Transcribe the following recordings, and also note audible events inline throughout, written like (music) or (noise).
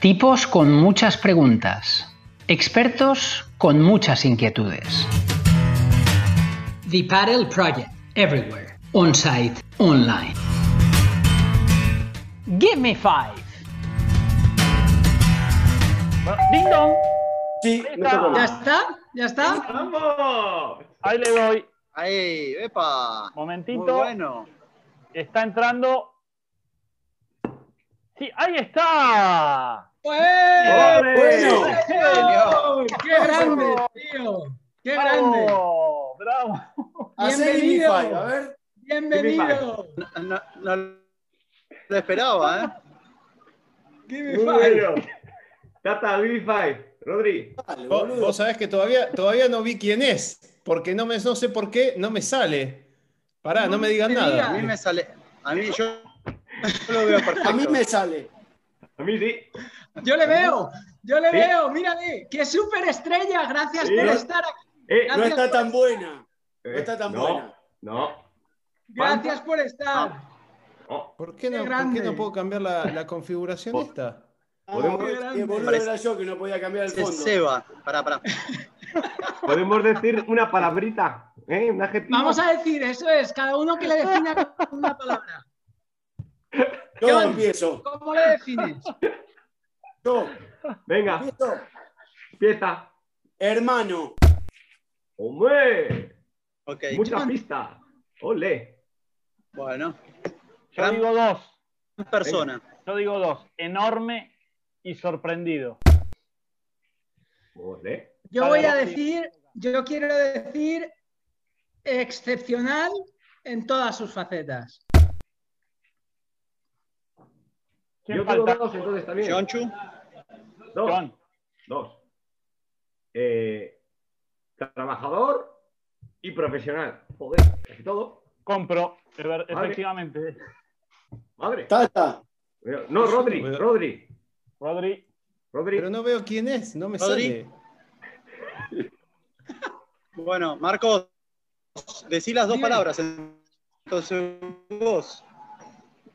Tipos con muchas preguntas. Expertos con muchas inquietudes. The Paddle Project. Everywhere. On-site. Online. Give me five. ¡Ding dong! Sí, me tocó. ¿Ya está? ¿Ya está? ¡Vamos! Ahí le doy. Ahí, epa. Momentito. Muy bueno. Está entrando. Sí, ahí está. ¡Eh! Bueno. ¡Oh! ¡Qué grande, tío! ¡Qué grande! ¡Bravo! ¡Bravo! Give Bienvenido. a ver. ¡Bienvenido! No, no- no lo esperaba, ¿eh? Give me bueno. Tata, Wi-Fi. Rodri. Vos, vos sabés que todavía, todavía no vi quién es, porque no, me, no sé por qué no me sale. Pará, no, No me digas nada. A mí me sale. A mí yo, yo (laughs) lo veo perfecto. A mí me sale. A mí sí. Yo le veo, yo le ¿Sí? veo, mírale, qué superestrella, gracias Sí. por estar aquí, Eh, No Gracias está tan buena. eh, No está tan no, buena. No. gracias por estar. no. ¿Por qué no, Qué por qué no puedo cambiar la, la configuración Po- esta? Ah, Podemos- qué grande. boludo era yo que no podía cambiar el Se fondo. Seba. Pará, pará. (laughs) Podemos decir una palabrita. ¿eh? Un adjetivo. Vamos a decir, eso es, cada uno que le defina una palabra. Yo empiezo. ¿Cómo le defines? Yo Venga, empiezo. empieza. Hermano. ¡Hombre! Ok. Mucha John. pista. Ole. Bueno. Yo Gran digo dos. persona. Yo digo dos. Enorme y sorprendido. Ole. Yo voy a decir, yo quiero decir excepcional en todas sus facetas. ¿Quién Yo tengo falta? dos entonces también. Jonchu. Dos. John. Dos. Eh, trabajador y profesional. Joder, casi todo. Compro. Efectivamente. Madre. Tata. No, Rodri, Rodri. Rodri. Rodri. Pero no veo quién es, no me Rodri. sale. (laughs) Bueno, Marcos, decí las dos Dime. palabras. Entonces vos.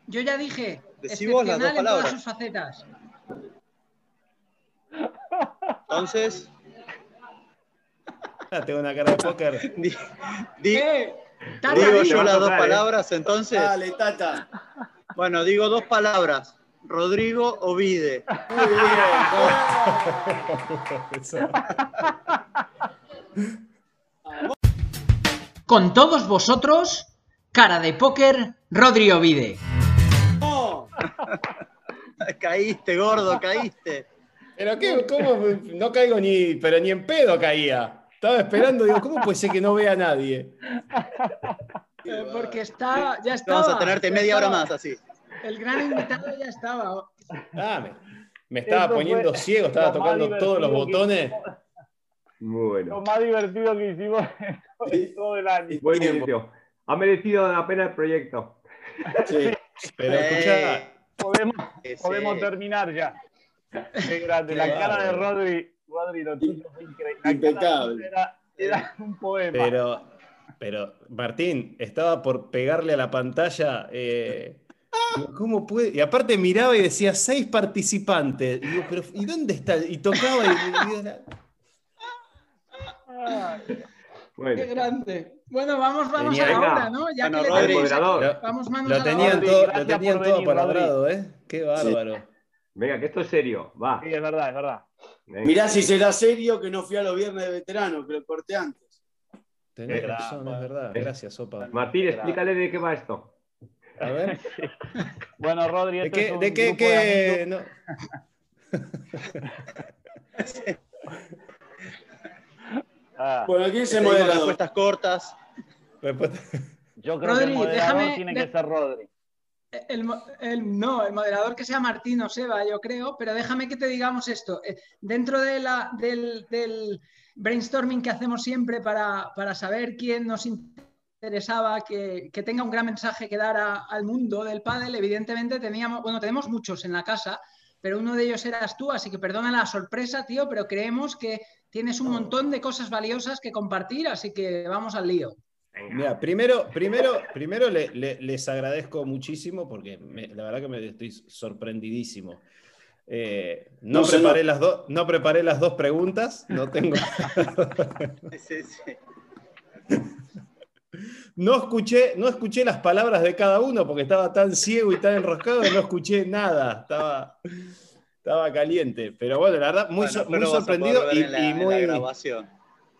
Yo ya dije, Decí vos las dos excepcional en todas palabras. sus facetas. Entonces, (laughs) tengo una cara de póker. di- di- Eh, Tata, digo di. yo las dos tocar, ¿eh? palabras. Entonces, Dale, Tata. bueno, digo dos palabras. Rodrigo Ovide. Muy bien. Con todos vosotros, cara de póker, Rodri Ovide. (laughs) Caíste, gordo, caíste. Pero qué, ¿cómo? No caigo ni, pero ni en pedo caía. Estaba esperando, digo, ¿cómo puede ser que no vea a nadie? Eh, porque está, ya estaba. Vamos a tenerte media hora estaba. más así. El gran invitado ya estaba. Ah, me, me estaba poniendo ciego, estaba lo tocando todos los botones. Muy Lo bueno. más divertido que hicimos (laughs) en todo el año. Buen Tiempo. Ha merecido la pena el proyecto. Sí. Pero Eh, escucha, Podemos, Ese- podemos terminar ya. Qué grande. La cara de. Rodri. Rodri, lo tuyo fue increíble. Impecable. Rodri Era, era un poema. pero, pero, Martín, estaba por pegarle a la pantalla. eh, ¿Cómo puede? Y aparte miraba y decía seis participantes. Y digo, pero ¿y dónde está? Y tocaba y, y era- Qué grande. Bueno, vamos, vamos Tenía- a la Venga. hora, ¿no? Ya Bueno, que le Rodri. Vamos manos lo a la tenían todo, lo tenían todo palabrado, ¿eh? Qué bárbaro. Venga, que esto es serio. Va. Sí, es verdad, es verdad. Venga. Mirá si será serio que no fui a los viernes de veterano, que lo corté antes. Tenés Eh, razón, es verdad. Gracias, Sopa. Martín, explícale de qué va esto. A ver. (laughs) Bueno, Rodri, ¿De qué? es ¿De qué? qué- de amigos. no. Ah, Bueno, ¿quién se moderador? respuestas cortas. Yo creo que el moderador déjame- tiene que ser Rodri. El, el- no, el moderador que sea Martín o Seba, yo creo, pero déjame que te digamos esto. Eh, Dentro de la, del, del brainstorming que hacemos siempre para, para saber quién nos interesaba que, que tenga un gran mensaje que dar a- al mundo del pádel, evidentemente teníamos, bueno, tenemos muchos en la casa, pero uno de ellos eras tú, así que perdona la sorpresa, tío, pero creemos que tienes un montón de cosas valiosas que compartir, así que vamos al lío. Mira, primero, primero, primero le- le- les agradezco muchísimo porque me- la verdad que me estoy sorprendidísimo. Eh, no, preparé. Las dos- no preparé las dos preguntas, no tengo. Sí, sí. No escuché, no escuché las palabras de cada uno porque estaba tan ciego y tan enroscado que no escuché nada. Estaba, estaba caliente. Pero bueno, la verdad, muy, Bueno, so- sorprendido y, la- y en la muy, grabación.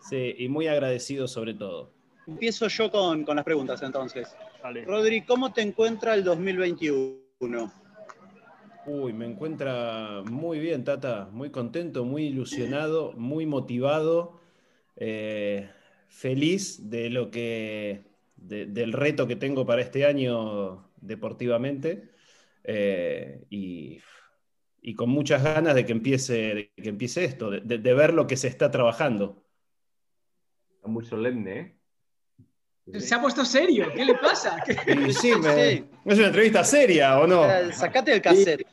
sí, y muy agradecido sobre todo. Empiezo yo con, con las preguntas entonces. Dale. Rodri, ¿cómo te encuentra el 2021? Uy, me encuentra muy bien, Tata. Muy contento, muy ilusionado, muy motivado, eh, feliz de lo que, de- del reto que tengo para este año deportivamente eh, y, y con muchas ganas de que empiece, de que empiece esto, de, de- de ver lo que se está trabajando. Está muy solemne, ¿eh? Se ha puesto serio, ¿qué le pasa? ¿Qué- (laughs) sí, me- Sí. ¿Es una entrevista seria o no? Eh, Sacate el cassette.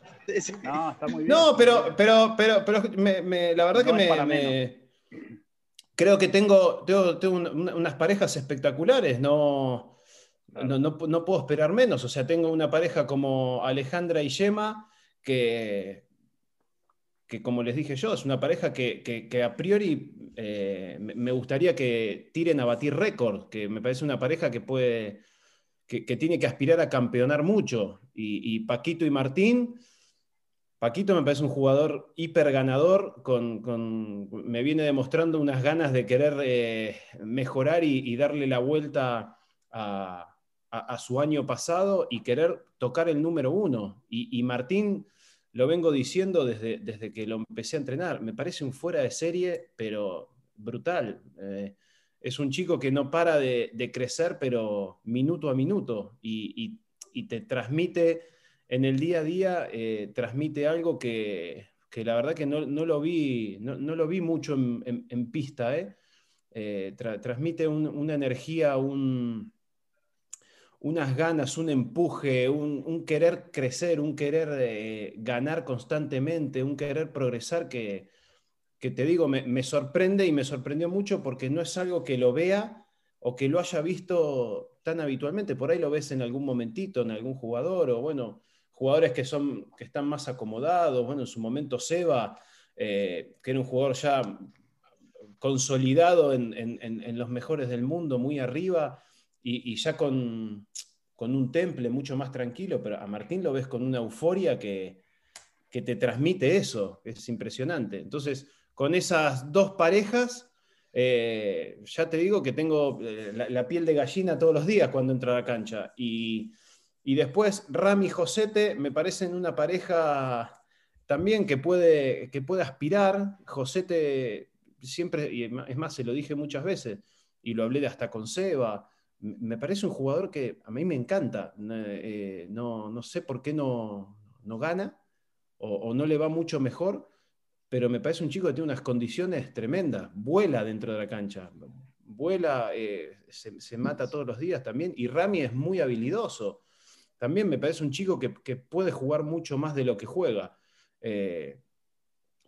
No, está muy bien. No, pero, pero, pero, pero me- me- la verdad No que me, creo que tengo, tengo, tengo un- una- unas parejas espectaculares, no, Claro. no, no, no puedo esperar menos. O sea, tengo una pareja como Alejandra y Yema, que, que como les dije yo, es una pareja que, que- a priori eh, me gustaría que tiren a batir récord, que me parece una pareja que puede, que, que tiene que aspirar a campeonar mucho. Y, Paquito y Martín, Paquito me parece un jugador hiper ganador, con, con- me viene demostrando unas ganas de querer eh, mejorar y, y darle la vuelta a, a- a su año pasado y querer tocar el número uno. Y, y Martín, lo vengo diciendo desde, desde que lo empecé a entrenar, me parece un fuera de serie, pero brutal. Eh, es un chico que no para de, crecer, pero minuto a minuto, y, y- te transmite en el día a día eh, transmite algo que, que la verdad que no, no lo, vi, no, no lo vi mucho en, pista. ¿eh? Eh, tra- transmite un- una energía, un- unas ganas, un empuje, un, querer crecer, un querer eh, ganar constantemente, un querer progresar que, que te digo, me, sorprende y me sorprendió mucho porque no es algo que lo vea o que lo haya visto tan habitualmente. Por ahí lo ves en algún momentito, en algún jugador, o bueno, jugadores que, son, que están más acomodados. Bueno, en su momento Seba, eh, que era un jugador ya consolidado en- en los mejores del mundo, muy arriba, y, ya con, con un temple mucho más tranquilo, pero a Martín lo ves con una euforia que, que te transmite eso, es impresionante. Entonces, con esas dos parejas, eh, ya te digo que tengo eh, la, piel de gallina todos los días cuando entro a la cancha. Y, y después, Rami y Josete me parecen una pareja también que puede, que puede aspirar. Josete siempre, y es más, se lo dije muchas veces, y lo hablé de hasta con Seba, me parece un jugador que a mí me encanta. Eh, no, no sé por qué no, no gana o, no le va mucho mejor, pero me parece un chico que tiene unas condiciones tremendas. Vuela dentro de la cancha, vuela, eh, se, se mata todos los días también, y Rami es muy habilidoso. También me parece un chico que, que puede jugar mucho más de lo que juega. Eh,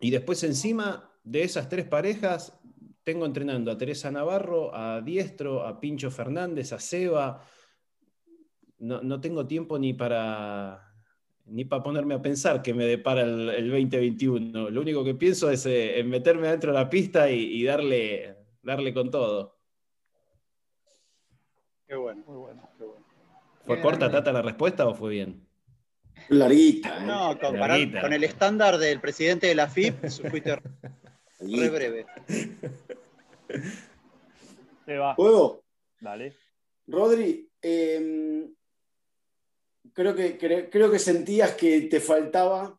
y después encima de esas tres parejas, tengo entrenando a Teresa Navarro, a Diestro, a Pincho Fernández, a Seba. No, no tengo tiempo ni para, ni para ponerme a pensar que me depara el, el 2021. Lo único que pienso es eh, en meterme dentro de la pista y, y darle, darle con todo. Qué bueno. Muy bueno, qué bueno. ¿Fue Qué corta. Tata, la respuesta o fue bien? Larguita, ¿eh? No, Larguita. con el estándar del presidente de la FIP, (laughs) fuiste re breve. (laughs) Se va. ¿Puedo? Dale. Rodri, eh, creo, que, cre- creo que sentías que te faltaba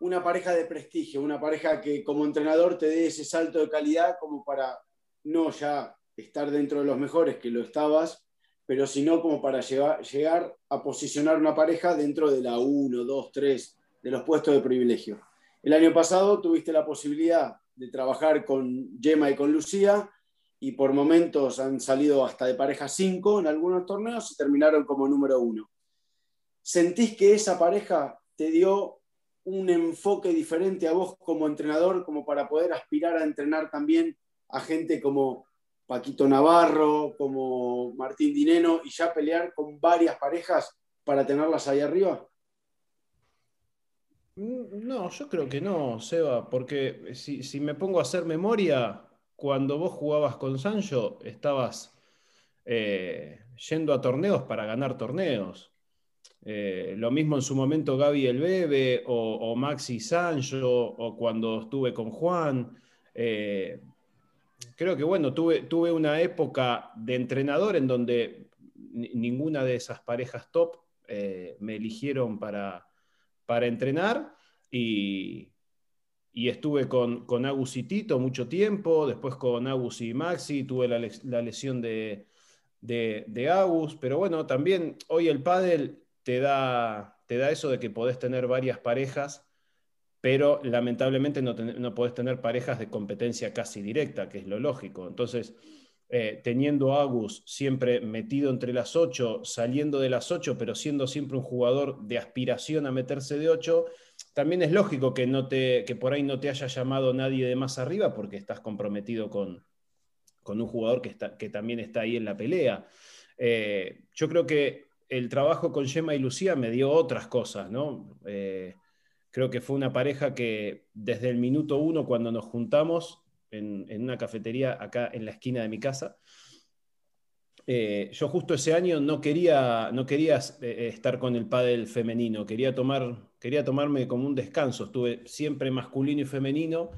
una pareja de prestigio, una pareja que como entrenador te dé ese salto de calidad como para no ya estar dentro de los mejores, que lo estabas, pero sino como para llegar, llegar a posicionar una pareja dentro de la 1, 2, 3, de los puestos de privilegio. El año pasado tuviste la posibilidad de trabajar con Gemma y con Lucía, y por momentos han salido hasta de pareja 5 en algunos torneos y terminaron como número uno. ¿Sentís que esa pareja te dio un enfoque diferente a vos como entrenador, como para poder aspirar a entrenar también a gente como Paquito Navarro, como Martín Dineno, y ya pelear con varias parejas para tenerlas ahí arriba? Mm, No, yo creo que no, Seba, porque si, si me pongo a hacer memoria, cuando vos jugabas con Sancho, estabas eh, yendo a torneos para ganar torneos. Eh, lo mismo en su momento Gaby el Bebe o, Maxi Sancho o cuando estuve con Juan. Eh, creo que bueno, tuve, una época de entrenador en donde ni- ninguna de esas parejas top eh, me eligieron para, para entrenar y, y estuve con, con Agus y Tito mucho tiempo, después con Agus y Maxi, tuve la, la lesión de, de, de Agus, pero bueno, también hoy el pádel te da, te da eso de que podés tener varias parejas, pero lamentablemente no, no podés tener parejas de competencia casi directa, que es lo lógico. Entonces, eh, teniendo a Agus siempre metido entre las ocho, saliendo de las ocho, pero siendo siempre un jugador de aspiración a meterse de ocho, también es lógico que, no te, que por ahí no te haya llamado nadie de más arriba porque estás comprometido con, con un jugador que, está, que también está ahí en la pelea. Eh, yo creo que el trabajo con Gemma y Lucía me dio otras cosas, ¿no? Eh, creo que fue una pareja que desde el minuto uno, cuando nos juntamos en, una cafetería acá en la esquina de mi casa, eh, yo justo ese año no quería, no quería eh, estar con el pádel femenino, quería, tomar, quería tomarme como un descanso. Estuve siempre masculino y femenino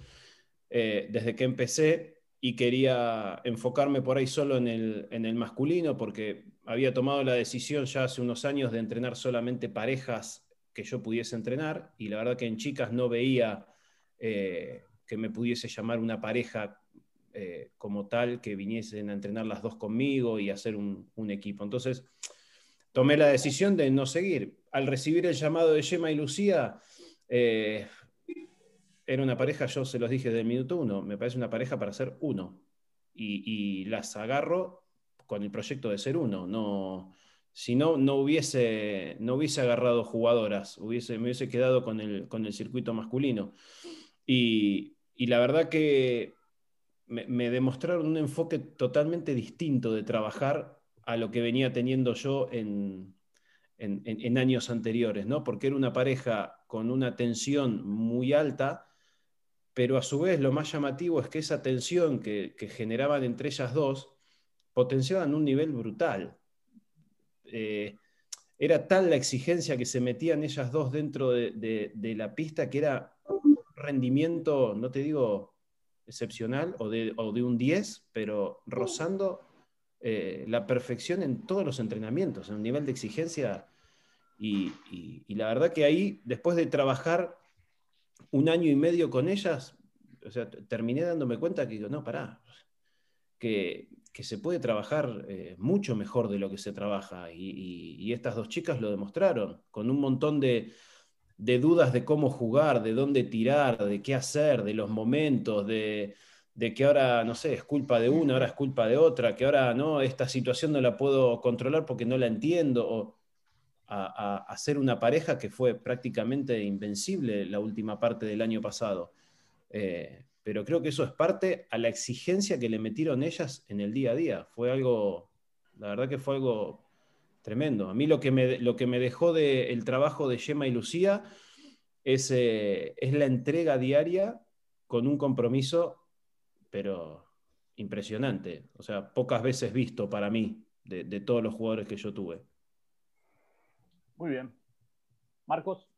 eh, desde que empecé y quería enfocarme por ahí solo en el, en el masculino porque había tomado la decisión ya hace unos años de entrenar solamente parejas que yo pudiese entrenar y la verdad que en chicas no veía que me pudiese llamar una pareja eh, como tal que viniesen a entrenar las dos conmigo y hacer un, equipo. Entonces tomé la decisión de no seguir. Al recibir el llamado de Gemma y Lucía, eh, era una pareja, yo se los dije desde el minuto uno, me parece una pareja para ser uno. Y, y las agarro con el proyecto de ser uno. No, si no, no hubiese, no hubiese agarrado jugadoras, hubiese, me hubiese quedado con el, con el circuito masculino. Y, y la verdad que me, demostraron un enfoque totalmente distinto de trabajar a lo que venía teniendo yo en, en, años anteriores, ¿no? Porque era una pareja con una tensión muy alta, pero a su vez lo más llamativo es que esa tensión que, generaban entre ellas dos potenciaban un nivel brutal. Eh, era tal la exigencia que se metían ellas dos dentro de, la pista que era rendimiento, no te digo excepcional o de, o de un 10, pero rozando eh, la perfección en todos los entrenamientos, en un nivel de exigencia. Y, y, y, la verdad que ahí, después de trabajar un año y medio con ellas, o sea, terminé dándome cuenta que digo, no, pará, que, que se puede trabajar eh, mucho mejor de lo que se trabaja. Y, y, estas dos chicas lo demostraron, con un montón de, de dudas de cómo jugar, de dónde tirar, de qué hacer, de los momentos, de, de, que ahora, no sé, es culpa de una, ahora es culpa de otra, que ahora no, esta situación no la puedo controlar porque no la entiendo, o a, una pareja que fue prácticamente invencible la última parte del año pasado. Eh, pero creo que eso es parte a la exigencia que le metieron ellas en el día a día. Fue algo, la verdad que fue algo tremendo. A mí lo que me, lo que me dejó del de trabajo de Gemma y Lucía es, eh, es, la entrega diaria con un compromiso, pero impresionante. O sea, pocas veces visto para mí de, de todos los jugadores que yo tuve. Muy bien. Marcos.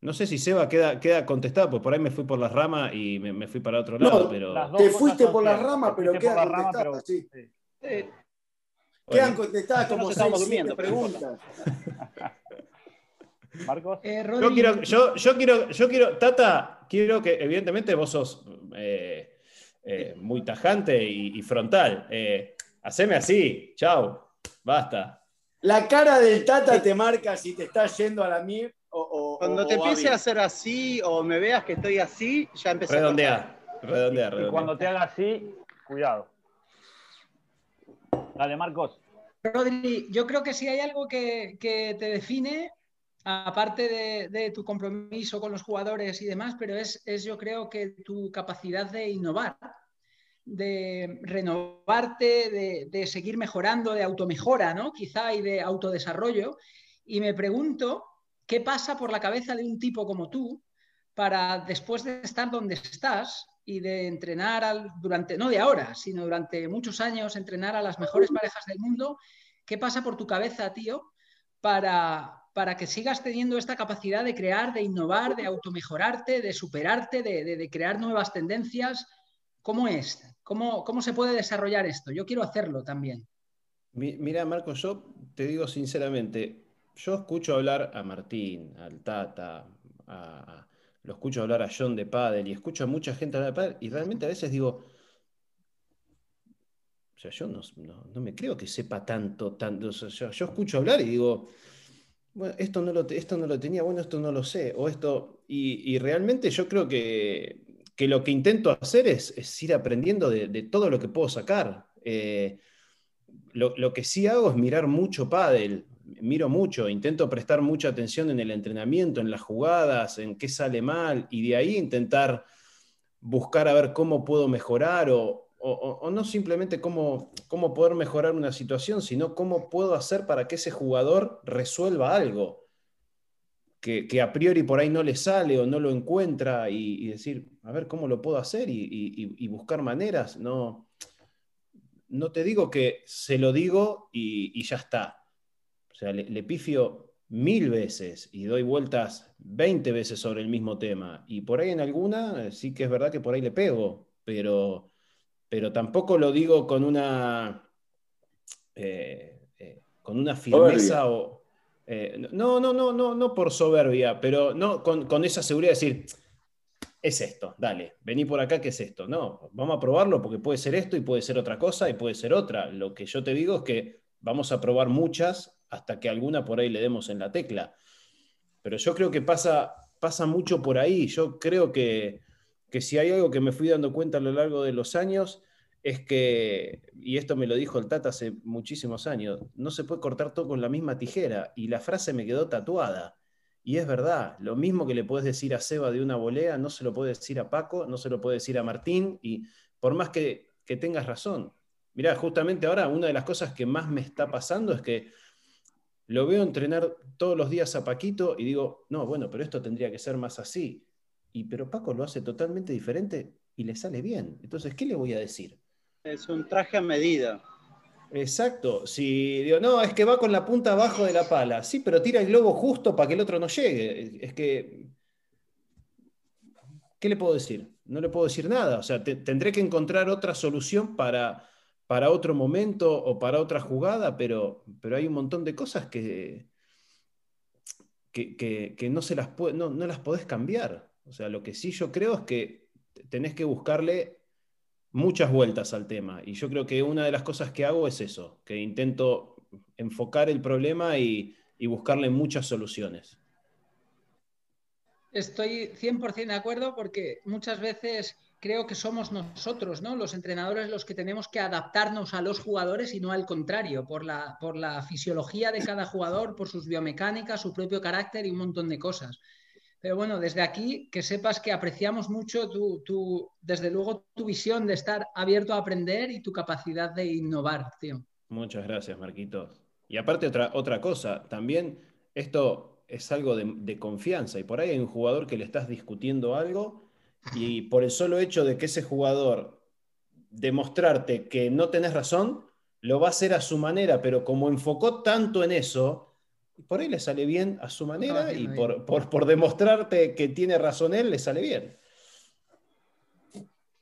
No sé si Seba queda, queda contestado, pues por ahí me fui por las ramas y me, me fui para otro lado, no, pero. Te fuiste por las ramas, pero queda contestado, pero... sí. sí. Quedan contestadas como estamos durmiendo, preguntas. (laughs) Marcos. Eh, yo, quiero, yo, yo, quiero, yo quiero, Tata, quiero que, evidentemente, vos sos eh, eh, muy tajante y, y frontal. Eh, haceme así, chao, basta. La cara del Tata te marca si te estás yendo a la MIR o, o, Cuando o, te empiece a hacer así o me veas que estoy así, ya empecé redondea, a redondea, redondea. Y cuando te haga así, cuidado. Dale, Marcos. Rodri, yo creo que si hay algo que, te define, aparte de, tu compromiso con los jugadores y demás, pero es, es yo creo que tu capacidad de innovar, de renovarte, de, de seguir mejorando, de automejora, ¿no? Quizá y de autodesarrollo. Y me pregunto qué pasa por la cabeza de un tipo como tú, para después de estar donde estás y de entrenar al- durante, no de ahora, sino durante muchos años, entrenar a las mejores parejas del mundo, ¿qué pasa por tu cabeza, tío, para, para que sigas teniendo esta capacidad de crear, de innovar, de automejorarte, de superarte, de, de- de crear nuevas tendencias? ¿Cómo es? ¿Cómo, ¿Cómo se puede desarrollar esto? Yo quiero hacerlo también. Mi- Mira, Marco, yo te digo sinceramente, yo escucho hablar a Martín, al Tata, a- lo escucho hablar a John de Padel y escucho a mucha gente hablar de Padel y realmente a veces digo, o sea, yo no, no- me creo que sepa tanto, tanto. o sea, yo, escucho hablar y digo, bueno, esto no lo, esto no lo tenía, bueno, esto no lo sé, o esto, y, y realmente yo creo que, que lo que intento hacer es, es ir aprendiendo de, de todo lo que puedo sacar. Eh, lo, lo que sí hago es mirar mucho pádel, miro mucho, intento prestar mucha atención en el entrenamiento, en las jugadas, en qué sale mal, y de ahí intentar buscar a ver cómo puedo mejorar o, o- no simplemente cómo, cómo poder mejorar una situación, sino cómo puedo hacer para que ese jugador resuelva algo que, a priori por ahí no le sale o no lo encuentra y, decir, a ver cómo lo puedo hacer y, buscar maneras. No, no te digo que se lo digo y ya está. O sea, le, le pifio mil veces y doy vueltas 20 veces sobre el mismo tema. Y por ahí en alguna eh, sí que es verdad que por ahí le pego, pero, pero tampoco lo digo con una, eh, eh, con una firmeza o... eh, no, no, no, no, no por soberbia, pero no con, con esa seguridad de decir, es esto, dale, vení por acá, ¿qué es esto? No, vamos a probarlo porque puede ser esto y puede ser otra cosa y puede ser otra. Lo que yo te digo es que vamos a probar muchas hasta que alguna por ahí le demos en la tecla. Pero yo creo que pasa, pasa mucho por ahí. Yo creo que, que si hay algo que me fui dando cuenta a lo largo de los años es que, y esto me lo dijo el Tata hace muchísimos años, no se puede cortar todo con la misma tijera. Y la frase me quedó tatuada. Y es verdad, lo mismo que le puedes decir a Seba de una volea, no se lo puede decir a Paco, no se lo puede decir a Martín, y por más que, que tengas razón. Mirá, justamente ahora una de las cosas que más me está pasando es que lo veo entrenar todos los días a Paquito y digo, no, bueno, pero esto tendría que ser más así. Y pero Paco lo hace totalmente diferente y le sale bien. Entonces, ¿qué le voy a decir? Es un traje a medida. Exacto. Si digo, no, es que va con la punta abajo de la pala. Sí, pero tira el globo justo para que el otro no llegue. Es que. ¿Qué le puedo decir? No le puedo decir nada. O sea, te- tendré que encontrar otra solución para, para otro momento o para otra jugada, pero, pero hay un montón de cosas que, que, que- no, se las no, no las podés cambiar. O sea, lo que sí yo creo es que tenés que buscarle muchas vueltas al tema. Y yo creo que una de las cosas que hago es eso, que intento enfocar el problema y, y buscarle muchas soluciones. Estoy 100% de acuerdo porque muchas veces creo que somos nosotros, ¿no? Los entrenadores los que tenemos que adaptarnos a los jugadores y no al contrario, por la, por la fisiología de cada jugador, por sus biomecánicas, su propio carácter y un montón de cosas. Pero bueno, desde aquí que sepas que apreciamos mucho tu, tu, desde luego tu visión de estar abierto a aprender y tu capacidad de innovar, tío. Muchas gracias, Marquitos. Y aparte otra, otra cosa, también esto es algo de, de confianza y por ahí hay un jugador que le estás discutiendo algo y por el solo hecho de que ese jugador demostrarte que no tenés razón, lo va a hacer a su manera, pero como enfocó tanto en eso, por ahí le sale bien a su manera y por, por, por demostrarte que tiene razón él, le sale bien.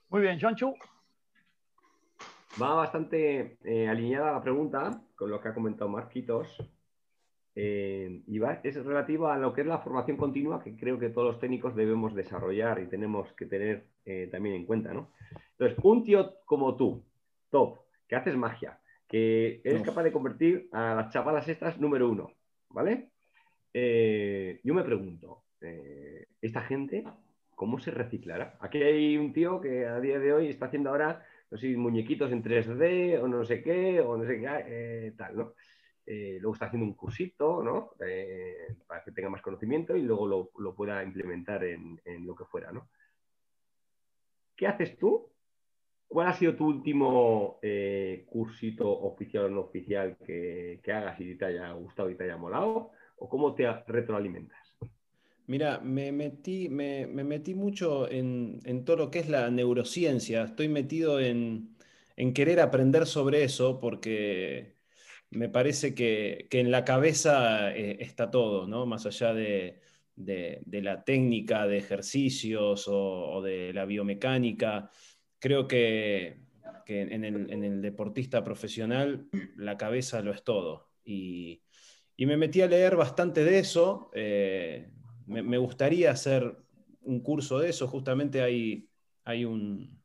Muy bien, John Chu. Va bastante eh, alineada la pregunta con lo que ha comentado Marquitos. Eh, y va, es relativa a lo que es la formación continua que creo que todos los técnicos debemos desarrollar y tenemos que tener eh, también en cuenta. ¿no? Entonces, un tío como tú, top, que haces magia, que eres Uf. capaz de convertir a las chavalas estas número uno, ¿vale? Eh, yo me pregunto, ¿esta gente cómo se reciclará? Aquí hay un tío que a día de hoy está haciendo ahora no sé, muñequitos en 3D o no sé qué, o no sé qué, tal, ¿no? Eh, luego está haciendo un cursito, ¿no? Eh, para que tenga más conocimiento y luego lo, lo pueda implementar en, en, lo que fuera, ¿no? ¿Qué haces tú? ¿Cuál ha sido tu último eh, cursito oficial o no oficial que, que, hagas y te haya gustado y te haya molado? ¿O cómo te retroalimentas? Mira, me metí, me, me metí mucho en, en todo lo que es la neurociencia. Estoy metido en, en querer aprender sobre eso porque me parece que, que en la cabeza eh, está todo, ¿no? Más allá de, de- la técnica de ejercicios o, de la biomecánica. Creo que, que en el, en el deportista profesional la cabeza lo es todo. Y, y me metí a leer bastante de eso. eh, me, me gustaría hacer un curso de eso. Justamente hay, hay un,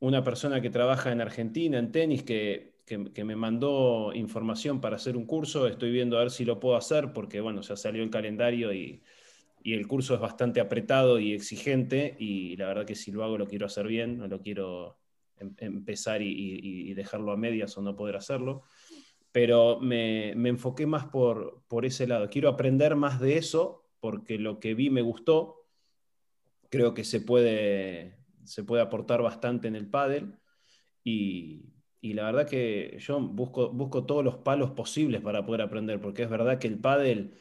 una persona que trabaja en Argentina en tenis que, que- que me mandó información para hacer un curso. Estoy viendo a ver si lo puedo hacer porque, bueno, ya salió el calendario y, y el curso es bastante apretado y exigente y la verdad que si lo hago lo quiero hacer bien, no lo quiero em- empezar y, y- y dejarlo a medias o no poder hacerlo. Pero me, me enfoqué más por, por ese lado. Quiero aprender más de eso porque lo que vi me gustó. Creo que se puede, se puede aportar bastante en el pádel y, y la verdad que yo busco, busco todos los palos posibles para poder aprender, porque es verdad que el pádel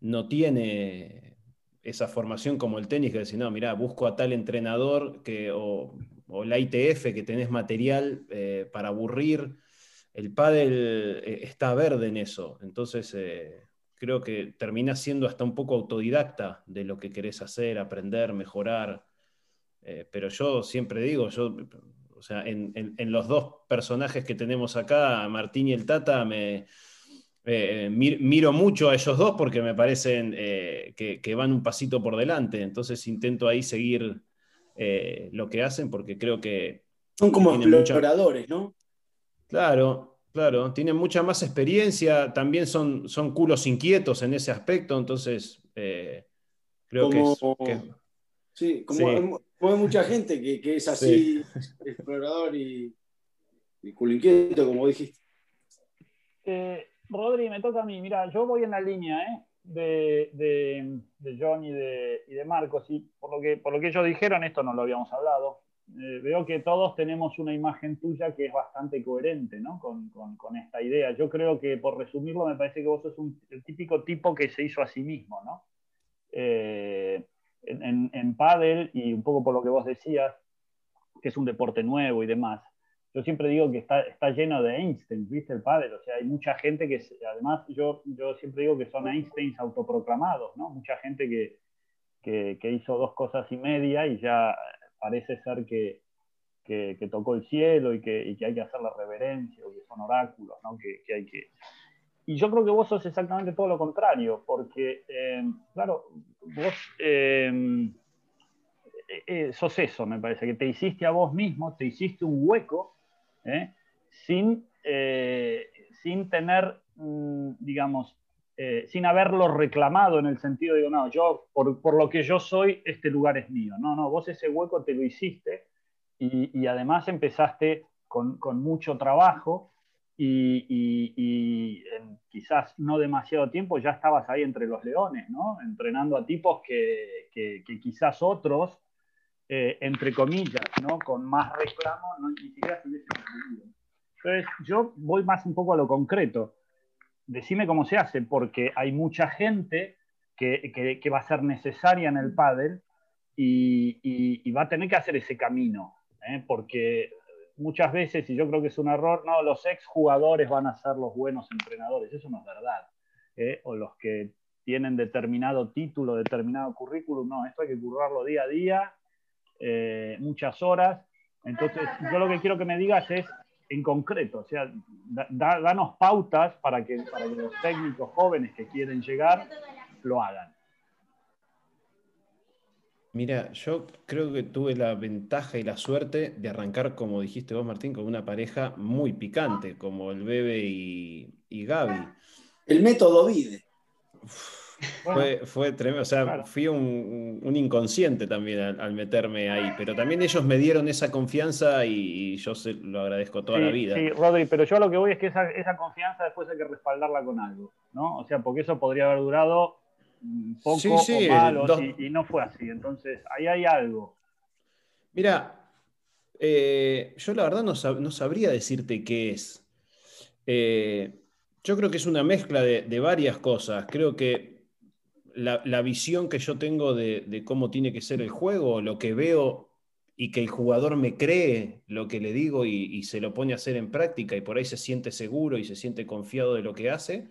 no tiene esa formación como el tenis, que decir, no, mira, busco a tal entrenador que, o, o la ITF que tenés material eh, para aburrir. El pádel eh, está verde en eso, entonces eh, creo que terminás siendo hasta un poco autodidacta de lo que querés hacer, aprender, mejorar. Pero yo siempre digo, yo, o sea, en, en- en los dos personajes que tenemos acá, Martín y el Tata, me eh, mir- miro mucho a ellos dos porque me parecen eh, que, que van un pasito por delante. Entonces intento ahí seguir eh, lo que hacen porque creo que Son como mucha- exploradores, ¿no? Claro, claro, tienen mucha más experiencia, también son, son culos inquietos en ese aspecto, entonces eh, creo que es- que, Sí, como, Sí. Hay mucha gente que, que es así, explorador y, y culo inquieto, como dijiste. Eh, Rodri, me toca a mí. Mira, yo voy en la línea ¿eh? de, de, de John y de, y de Marcos. Y por lo, que, por lo que ellos dijeron, esto no lo habíamos hablado. eh, veo que todos tenemos una imagen tuya que es bastante coherente ¿no? con, con- con esta idea. Yo creo que, por resumirlo, me parece que vos sos un- el típico tipo que se hizo a sí mismo. ¿no? Eh, en, en, en pádel, y un poco por lo que vos decías, que es un deporte nuevo y demás, yo siempre digo que está, está lleno de Einstein, ¿viste? El pádel, o sea, hay mucha gente que, además, yo, yo siempre digo que son Einsteins autoproclamados, ¿no? Mucha gente que, que, que hizo dos cosas y media y ya parece ser que, que, que tocó el cielo y que, y que hay que hacerle reverencia o que son oráculos, ¿no? Que, que hay que... Y yo creo que vos sos exactamente todo lo contrario, porque, eh, claro, vos eh, eh, sos eso, me parece, que te hiciste a vos mismo, te hiciste un hueco, sin, sin tener, mm, digamos, sin haberlo reclamado en el sentido de, no, yo, por, por lo que yo soy, este lugar es mío. No, no, vos ese hueco te lo hiciste y, y además empezaste con, con mucho trabajo y, y- quizás no demasiado tiempo ya estabas ahí entre los leones, ¿no? Entrenando a tipos que, que- quizás otros, eh, entre comillas, ¿no? Con más reclamo, ni siquiera se hubiesen atrevido. Entonces, yo voy más un poco a lo concreto. Decime cómo se hace, porque hay mucha gente que, que- va a ser necesaria en el pádel y, y- y va a tener que hacer ese camino, ¿eh? porque muchas veces, y yo creo que es un error, no, los exjugadores van a ser los buenos entrenadores, eso no es verdad. ¿eh? O los que tienen determinado título, determinado currículum, no, esto hay que currarlo día a día, eh, muchas horas. Entonces, yo lo que quiero que me digas es en concreto, o sea, da- da- danos pautas para que, para que los técnicos jóvenes que quieren llegar lo hagan. Mira, yo creo que tuve la ventaja y la suerte de arrancar, como dijiste vos, Martín, con una pareja muy picante, como el Bebe y, y Gaby. El método Vide. Fue, fue tremendo, o sea, Claro. fui un, un inconsciente también al, al meterme ahí, pero también ellos me dieron esa confianza y, y yo se lo agradezco toda sí, la vida. Sí, Rodri, pero yo lo que voy es que esa, esa confianza después hay que respaldarla con algo, ¿no? O sea, porque eso podría haber durado poco Sí, sí, o mal, o dos- si- y no fue así. Entonces, ahí hay algo. Mira, eh, yo la verdad no, sab- no sabría decirte qué es. Eh, yo creo que es una mezcla de, de varias cosas. Creo que la, la visión que yo tengo de, de cómo tiene que ser el juego, lo que veo y que el jugador me cree lo que le digo y, y se lo pone a hacer en práctica y por ahí se siente seguro y se siente confiado de lo que hace.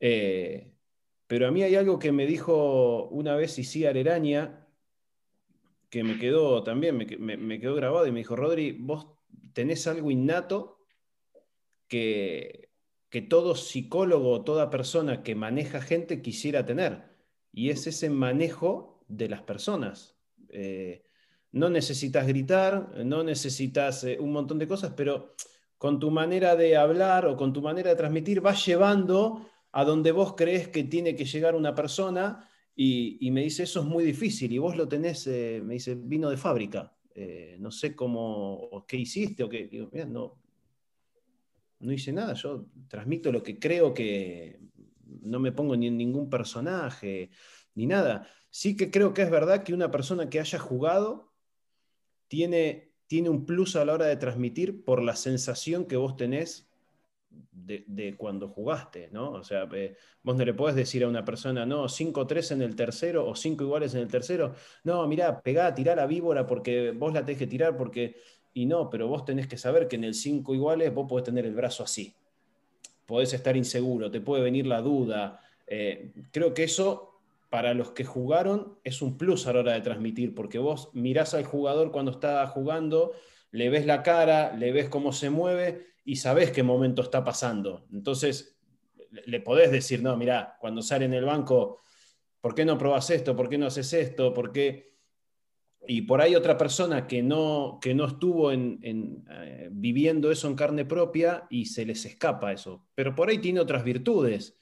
Eh, pero a mí hay algo que me dijo una vez Isi Areraña, que me quedó también, me, me- quedó grabado y me dijo, Rodri, vos tenés algo innato que, que todo psicólogo, toda persona que maneja gente quisiera tener, y es ese manejo de las personas. Eh, no necesitas gritar, no necesitas eh, un montón de cosas, pero con tu manera de hablar o con tu manera de transmitir vas llevando a donde vos crees que tiene que llegar una persona y, me dice, eso es muy difícil y vos lo tenés, eh, me dice, vino de fábrica. Eh, no sé cómo, o qué hiciste, o qué, digo, "Mira, no, no hice nada, yo transmito lo que creo que no me pongo ni en ningún personaje, ni nada. Sí que creo que es verdad que una persona que haya jugado tiene, tiene un plus a la hora de transmitir por la sensación que vos tenés de, cuando jugaste, ¿no? O sea, eh, vos no le podés decir a una persona, no, 5-3 en el tercero o 5 iguales en el tercero, no, mirá, pegá, tirá la víbora porque vos la tenés que tirar porque... Y no, pero vos tenés que saber que en el 5 iguales vos podés tener el brazo así. Podés estar inseguro, te puede venir la duda. Eh, creo que eso para los que jugaron es un plus a la hora de transmitir, porque vos mirás al jugador cuando está jugando, le ves la cara, le ves cómo se mueve y sabés qué momento está pasando. Entonces, le- podés decir, no, mirá, cuando sale en el banco, ¿por qué no probás esto? ¿Por qué no haces esto? ¿Por qué? Y por ahí otra persona que no, que no estuvo en, en, eh, viviendo eso en carne propia y se les escapa eso. Pero por ahí tiene otras virtudes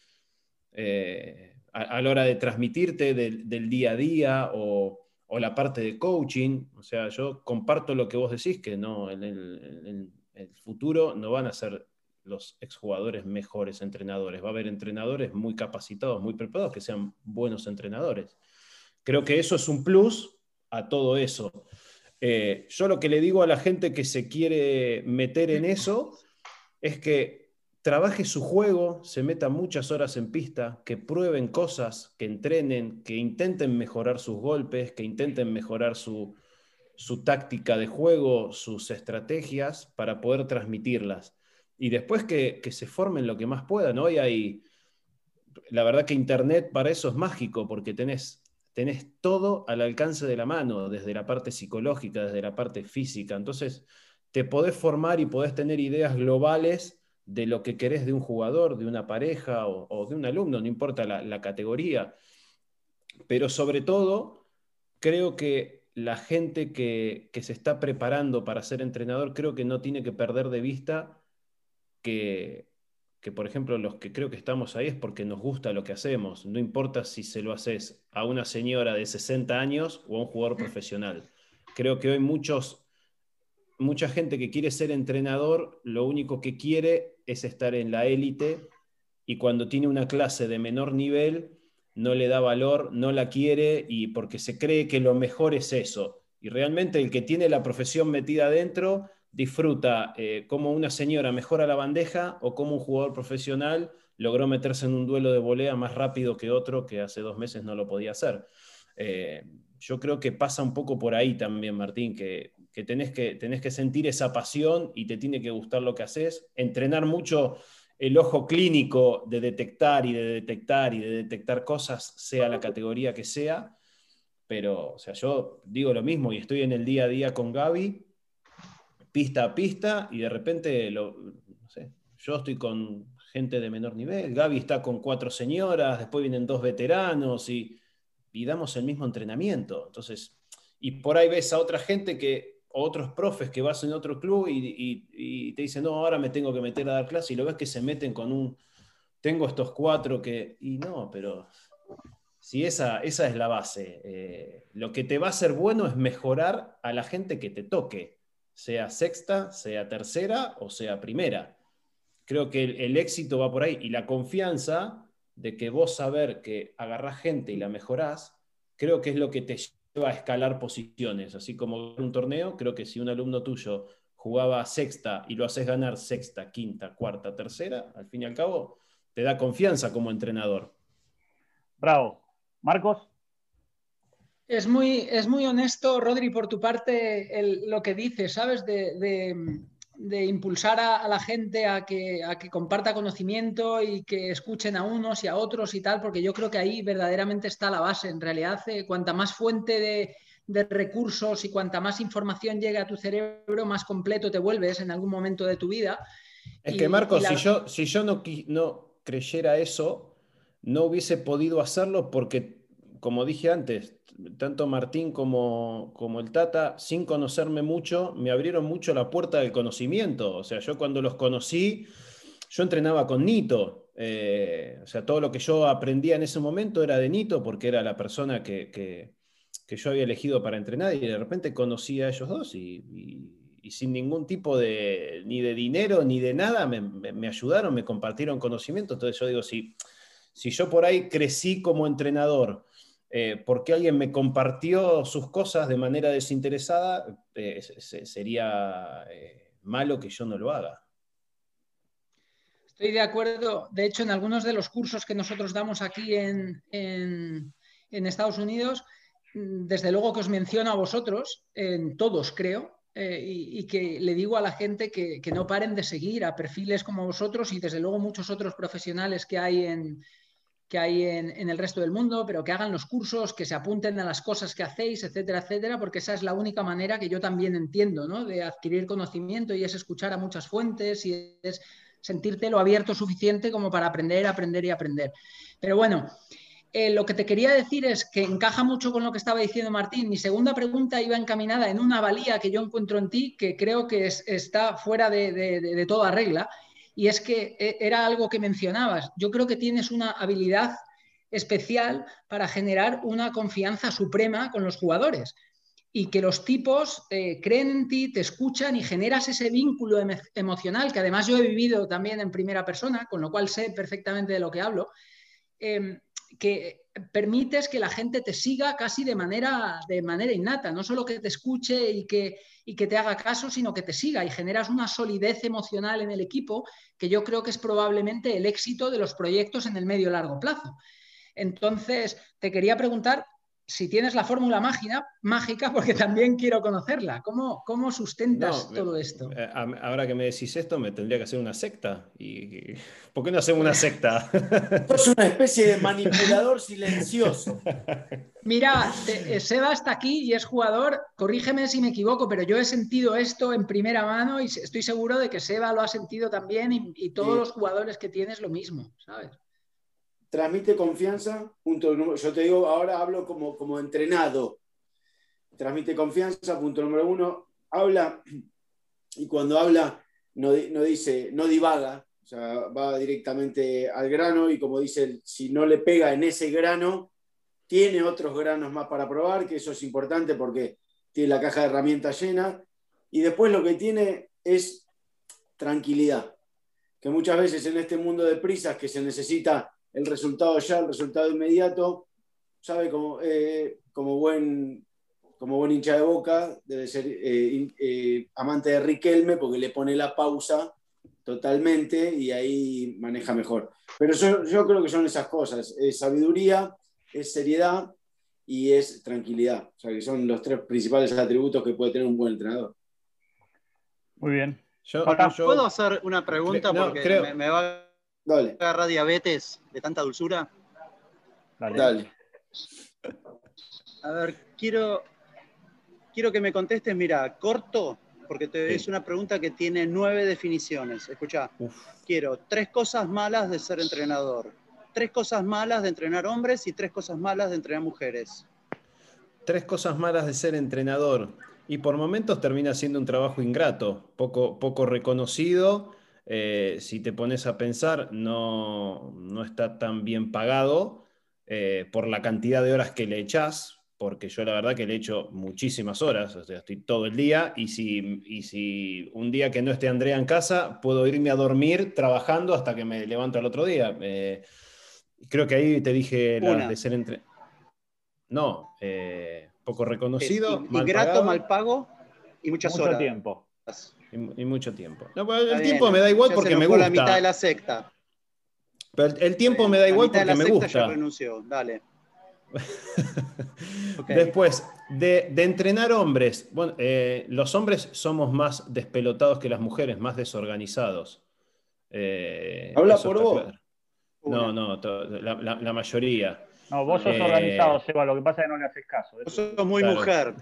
eh, a, la hora de transmitirte del, día a día o, o la parte de coaching. O sea, yo comparto lo que vos decís, que no, en el, en el futuro no van a ser los exjugadores mejores entrenadores. Va a haber entrenadores muy capacitados, muy preparados, que sean buenos entrenadores. Creo que eso es un plus a todo eso. Eh, yo lo que le digo a la gente que se quiere meter en eso es que trabaje su juego, se meta muchas horas en pista, que prueben cosas, que entrenen, que intenten mejorar sus golpes, que intenten mejorar su, su táctica de juego, sus estrategias para poder transmitirlas. Y después que, se formen lo que más puedan. Hoy hay, la verdad que Internet para eso es mágico, porque tenés tenés todo al alcance de la mano, desde la parte psicológica, desde la parte física. Entonces, te podés formar y podés tener ideas globales de lo que querés de un jugador, de una pareja o, de un alumno, no importa la, categoría. Pero sobre todo, creo que la gente que, que se está preparando para ser entrenador, creo que no tiene que perder de vista que que por ejemplo los que creo que estamos ahí es porque nos gusta lo que hacemos, no importa si se lo haces a una señora de 60 años o a un jugador profesional. Creo que hoy muchos, mucha gente que quiere ser entrenador, lo único que quiere es estar en la élite y cuando tiene una clase de menor nivel, no le da valor, no la quiere y porque se cree que lo mejor es eso. Y realmente el que tiene la profesión metida adentro disfruta eh, cómo una señora mejora la bandeja o cómo un jugador profesional logró meterse en un duelo de volea más rápido que otro que hace dos meses no lo podía hacer. Eh, yo creo que pasa un poco por ahí también, Martín, que, que, tenés que tenés que sentir esa pasión y te tiene que gustar lo que haces, entrenar mucho el ojo clínico de detectar y de detectar y de detectar cosas, sea la categoría que sea, pero o sea, yo digo lo mismo y estoy en el día a día con Gaby pista a pista y de repente, lo, no sé, yo estoy con gente de menor nivel, Gaby está con cuatro señoras, después vienen dos veteranos y, y damos el mismo entrenamiento. Entonces, y por ahí ves a otra gente que, otros profes que vas en otro club y, te dicen, no, ahora me tengo que meter a dar clase y lo ves que se meten con un, tengo estos cuatro que, y no, pero si esa, esa es la base, eh, lo que te va a hacer bueno es mejorar a la gente que te toque sea sexta, sea tercera o sea primera. Creo que el, el, éxito va por ahí y la confianza de que vos saber que agarrás gente y la mejorás, creo que es lo que te lleva a escalar posiciones. Así como en un torneo, creo que si un alumno tuyo jugaba sexta y lo haces ganar sexta, quinta, cuarta, tercera, al fin y al cabo te da confianza como entrenador. Bravo. Marcos. Es muy, es muy honesto, Rodri, por tu parte, el- lo que dices, ¿sabes? De, de- de impulsar a, a la gente a que, a que comparta conocimiento y que escuchen a unos y a otros y tal, porque yo creo que ahí verdaderamente está la base. En realidad, eh, cuanta más fuente de, de recursos y cuanta más información llegue a tu cerebro, más completo te vuelves en algún momento de tu vida. Es Y- que la- si yo, si yo no, no creyera eso, no hubiese podido hacerlo porque, como dije antes, tanto Martín como, como el Tata, sin conocerme mucho, me abrieron mucho la puerta del conocimiento. O sea, yo cuando los conocí, yo entrenaba con Nito. Eh, o sea, todo lo que yo aprendía en ese momento era de Nito porque era la persona que, que- yo había elegido para entrenar y de repente conocí a ellos dos y, sin ningún tipo de, ni de dinero ni de nada, me, me- me ayudaron, me compartieron conocimiento. Entonces yo digo, si, si yo por ahí crecí como entrenador, eh, porque alguien me compartió sus cosas de manera desinteresada, eh, se- se- sería eh, malo que yo no lo haga. Estoy de acuerdo. De hecho, en algunos de los cursos que nosotros damos aquí en, Estados Unidos, mm, desde luego que os menciono a vosotros, en todos creo, y, y que le digo a la gente que, que no paren de seguir a perfiles como vosotros y desde luego muchos otros profesionales que hay en que hay en, el resto del mundo, pero que hagan los cursos, que se apunten a las cosas que hacéis, etcétera, etcétera, porque esa es la única manera que yo también entiendo, ¿no? De adquirir conocimiento y es escuchar a muchas fuentes y es sentirte lo abierto suficiente como para aprender, aprender y aprender. Pero bueno, eh, lo que te quería decir es que encaja mucho con lo que estaba diciendo Martín. Mi segunda pregunta iba encaminada en una valía que yo encuentro en ti que creo que es- está fuera de- de- de toda regla. Y es que eh, era algo que mencionabas. Yo creo que tienes una habilidad especial para generar una confianza suprema con los jugadores y que los tipos eh, creen en ti, te escuchan y generas ese vínculo emo- emocional que además yo he vivido también en primera persona, con lo cual sé perfectamente de lo que hablo, eh, que permites que la gente te siga casi de manera, de manera innata, no solo que te escuche y que, y que te haga caso, sino que te siga y generas una solidez emocional en el equipo que yo creo que es probablemente el éxito de los proyectos en el medio largo plazo. Entonces, te quería preguntar si tienes la fórmula mágica, mágica, porque también quiero conocerla. ¿Cómo, cómo sustentas No, todo esto? Eh, Ahora que me decís esto, me tendría que hacer una secta. Y, y- ¿Por qué no hacemos una secta? (laughs) Sos una especie de manipulador silencioso. Mira, te- eh, Seba está aquí y es jugador. Corrígeme si me equivoco, pero yo he sentido esto en primera mano y estoy seguro de que Seba lo ha sentido también y, y todos Sí. los jugadores que tienes lo mismo, ¿sabes? Transmite confianza, punto número, yo te digo, ahora hablo como, como entrenado. Transmite confianza, punto número uno. Habla, y cuando habla, no, no dice, no divaga, o sea, va directamente al grano y como dice, si no le pega en ese grano, tiene otros granos más para probar, que eso es importante porque tiene la caja de herramientas llena. Y después lo que tiene es tranquilidad, que muchas veces en este mundo de prisas que se necesita el resultado ya, el resultado inmediato, sabe como, eh, como, buen, como buen hincha de boca, debe ser eh, eh, amante de Riquelme porque le pone la pausa totalmente y ahí maneja mejor. Pero yo, yo creo que son esas cosas, es sabiduría, es seriedad y es tranquilidad. O sea, que son los tres principales atributos que puede tener un buen entrenador. Muy bien. Yo, ¿Puedo hacer una pregunta? No, porque creo- me, me va a Dale, agarrar diabetes de tanta dulzura. Dale. dale. A ver, quiero, quiero que me contestes, mira, corto, porque te, Sí. es una pregunta que tiene nueve definiciones. Escucha, quiero tres cosas malas de ser entrenador, tres cosas malas de entrenar hombres y tres cosas malas de entrenar mujeres. Tres cosas malas de ser entrenador. Y por momentos termina siendo un trabajo ingrato, poco, poco reconocido. Eh, si te pones a pensar, no, no está tan bien pagado eh, por la cantidad de horas que le echás, porque yo la verdad que le echo muchísimas horas, o sea, estoy todo el día y si, y si un día que no esté Andrea en casa, puedo irme a dormir trabajando hasta que me levanto al otro día. Eh, creo que ahí te dije las Una. de ser entre... No, eh, poco reconocido, In- mal Ingrato, pagado mal pago y muchas Mucho horas. tiempo. Y, y mucho tiempo. No, el Está tiempo bien, me da igual ya porque se me gusta. la mitad de la secta. Pero el, el tiempo me da la igual de porque la me secta ya gusta. renunció, dale. (laughs) Después, de, de entrenar hombres. Bueno, eh, los hombres somos más despelotados que las mujeres, más desorganizados. Eh, Habla por vos. claro. No, no, to- la, la- la mayoría. No, vos sos Eh, organizado, Seba, lo que pasa es que no le haces caso. Vos sos muy Claro. mujer.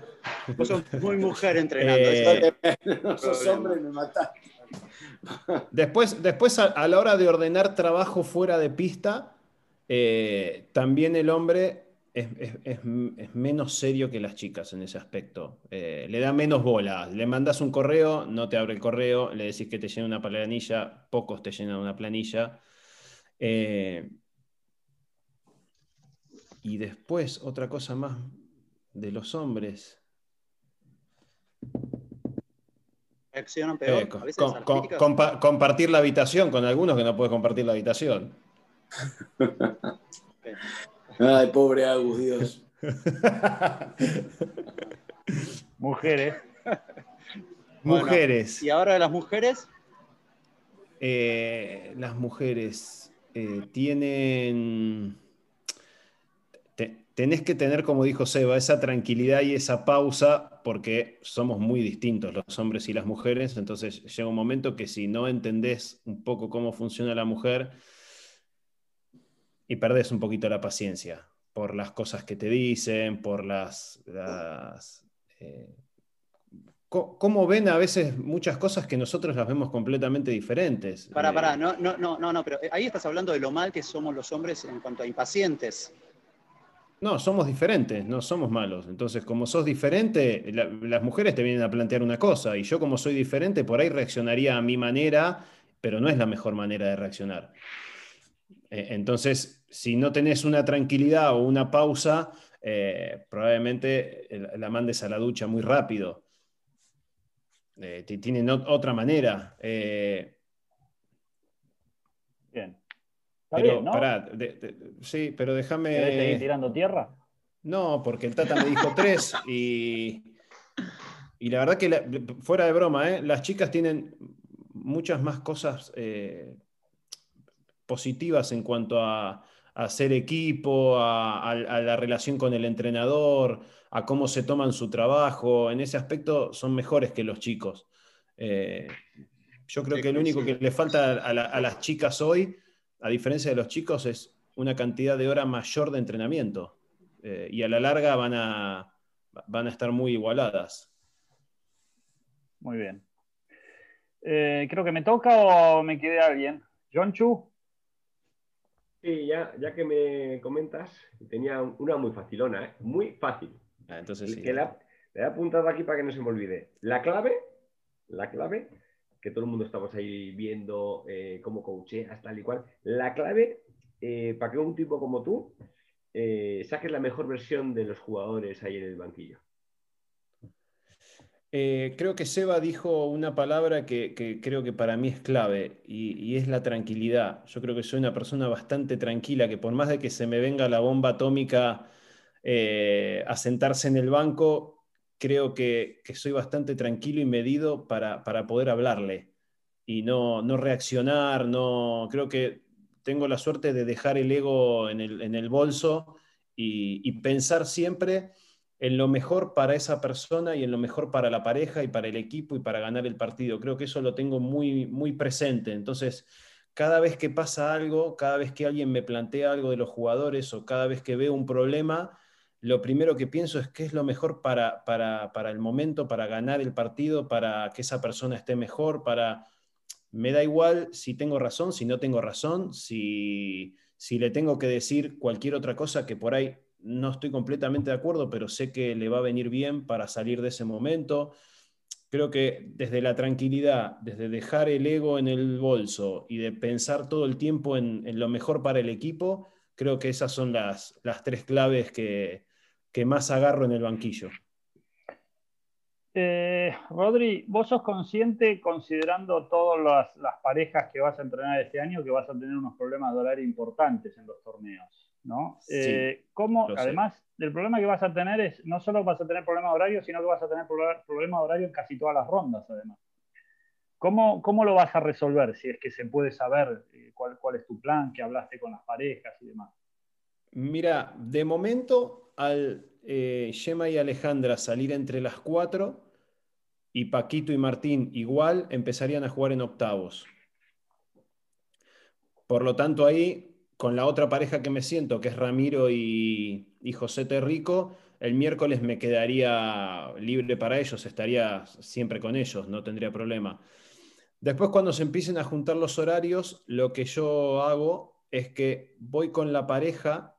Vos sos muy mujer entrenando. Eh, (laughs) No sos hombre, me mataste. Después, después a, a la hora de ordenar trabajo fuera de pista, eh, también el hombre es, es- es- es menos serio que las chicas en ese aspecto. Eh, le da menos bola. Le mandas un correo, no te abre el correo, le decís que te llena una planilla, pocos te llenan una planilla. Eh, y después, otra cosa más de los hombres. Reaccionan peor. Eh, a veces compa- compartir la habitación con algunos que no puedes compartir la habitación. (laughs) Ay, pobre Agus, Dios. (laughs) (laughs) Mujeres. Bueno, Mujeres. Y ahora de las mujeres, Eh, las mujeres eh, tienen. Te- tenés que tener, como dijo Seba, esa tranquilidad y esa pausa, porque somos muy distintos los hombres y las mujeres. Entonces llega un momento que si no entendés un poco cómo funciona la mujer y perdés un poquito la paciencia por las cosas que te dicen, por las. las, eh, cómo ven a veces muchas cosas que nosotros las vemos completamente diferentes. pará, Eh, pará, no, no, no, no, no, pero ahí estás hablando de lo mal que somos los hombres en cuanto a impacientes. No, somos diferentes, no somos malos. Entonces, como sos diferente, la- las mujeres te vienen a plantear una cosa y yo como soy diferente, por ahí reaccionaría a mi manera, pero no es la mejor manera de reaccionar. Eh, entonces, si no tenés una tranquilidad o una pausa, eh, probablemente eh, la- mandes a la ducha muy rápido. Eh, ti- tienen ot- otra manera Bien. Está pero, bien, ¿no? pará, de- de- sí, pero déjame... ¿Querés seguir tirando tierra? No, porque el Tata me dijo tres y, y la verdad que la- fuera de broma, ¿eh? las chicas tienen muchas más cosas eh, positivas en cuanto a, a hacer equipo, a, a- a la relación con el entrenador, a cómo se toman su trabajo. En ese aspecto son mejores que los chicos. Eh, yo creo que lo único que le falta a, la- a las chicas hoy, a diferencia de los chicos, es una cantidad de hora mayor de entrenamiento. Eh, y a la larga van a, van a estar muy igualadas. Muy bien. Eh, creo que me toca o me quedé alguien. John Chu. Sí, ya, ya que me comentas, tenía una muy facilona, ¿eh? muy fácil. Ah, entonces sí. que la, la he apuntado aquí para que no se me olvide. La clave, la clave, que todo el mundo estamos ahí viendo eh, cómo coacheas, tal y cual. La clave eh, para que un tipo como tú eh, saques la mejor versión de los jugadores ahí en el banquillo. Eh, creo que Seba dijo una palabra que, creo que para mí es clave y, y es la tranquilidad. Yo creo que soy una persona bastante tranquila, que por más de que se me venga la bomba atómica a sentarse en el banco, creo que, que soy bastante tranquilo y medido para, para poder hablarle y no, no reaccionar. No, creo que tengo la suerte de dejar el ego en el, en el bolso y, y pensar siempre en lo mejor para esa persona y en lo mejor para la pareja y para el equipo y para ganar el partido. Creo que eso lo tengo muy, muy presente. Entonces, cada vez que pasa algo, cada vez que alguien me plantea algo de los jugadores o cada vez que veo un problema, lo primero que pienso es qué es lo mejor para, para, para el momento, para ganar el partido, para que esa persona esté mejor, para... Me da igual si tengo razón, si no tengo razón, si, si le tengo que decir cualquier otra cosa que por ahí no estoy completamente de acuerdo, pero sé que le va a venir bien para salir de ese momento. Creo que desde la tranquilidad, desde dejar el ego en el bolso y de pensar todo el tiempo en, lo mejor para el equipo, creo que esas son las, las tres claves que, que más agarro en el banquillo. Eh, Rodri, ¿vos sos consciente, considerando todas las, las parejas que vas a entrenar este año, que vas a tener unos problemas de horario importantes en los torneos? ¿no? Sí, Eh, ¿cómo, lo sé. además, el problema que vas a tener es, no solo vas a tener problemas de horario, sino que vas a tener proble- problemas de horario en casi todas las rondas, además. ¿Cómo, cómo lo vas a resolver? Si es que se puede saber eh, cuál, cuál es tu plan, que hablaste con las parejas y demás. Mira, de momento al eh, Gemma y Alejandra salir entre las cuatro y Paquito y Martín igual empezarían a jugar en octavos. Por lo tanto, ahí, con la otra pareja que me siento, que es Ramiro y, José Terrico, el miércoles me quedaría libre para ellos, estaría siempre con ellos, no tendría problema. Después, cuando se empiecen a juntar los horarios, lo que yo hago es que voy con la pareja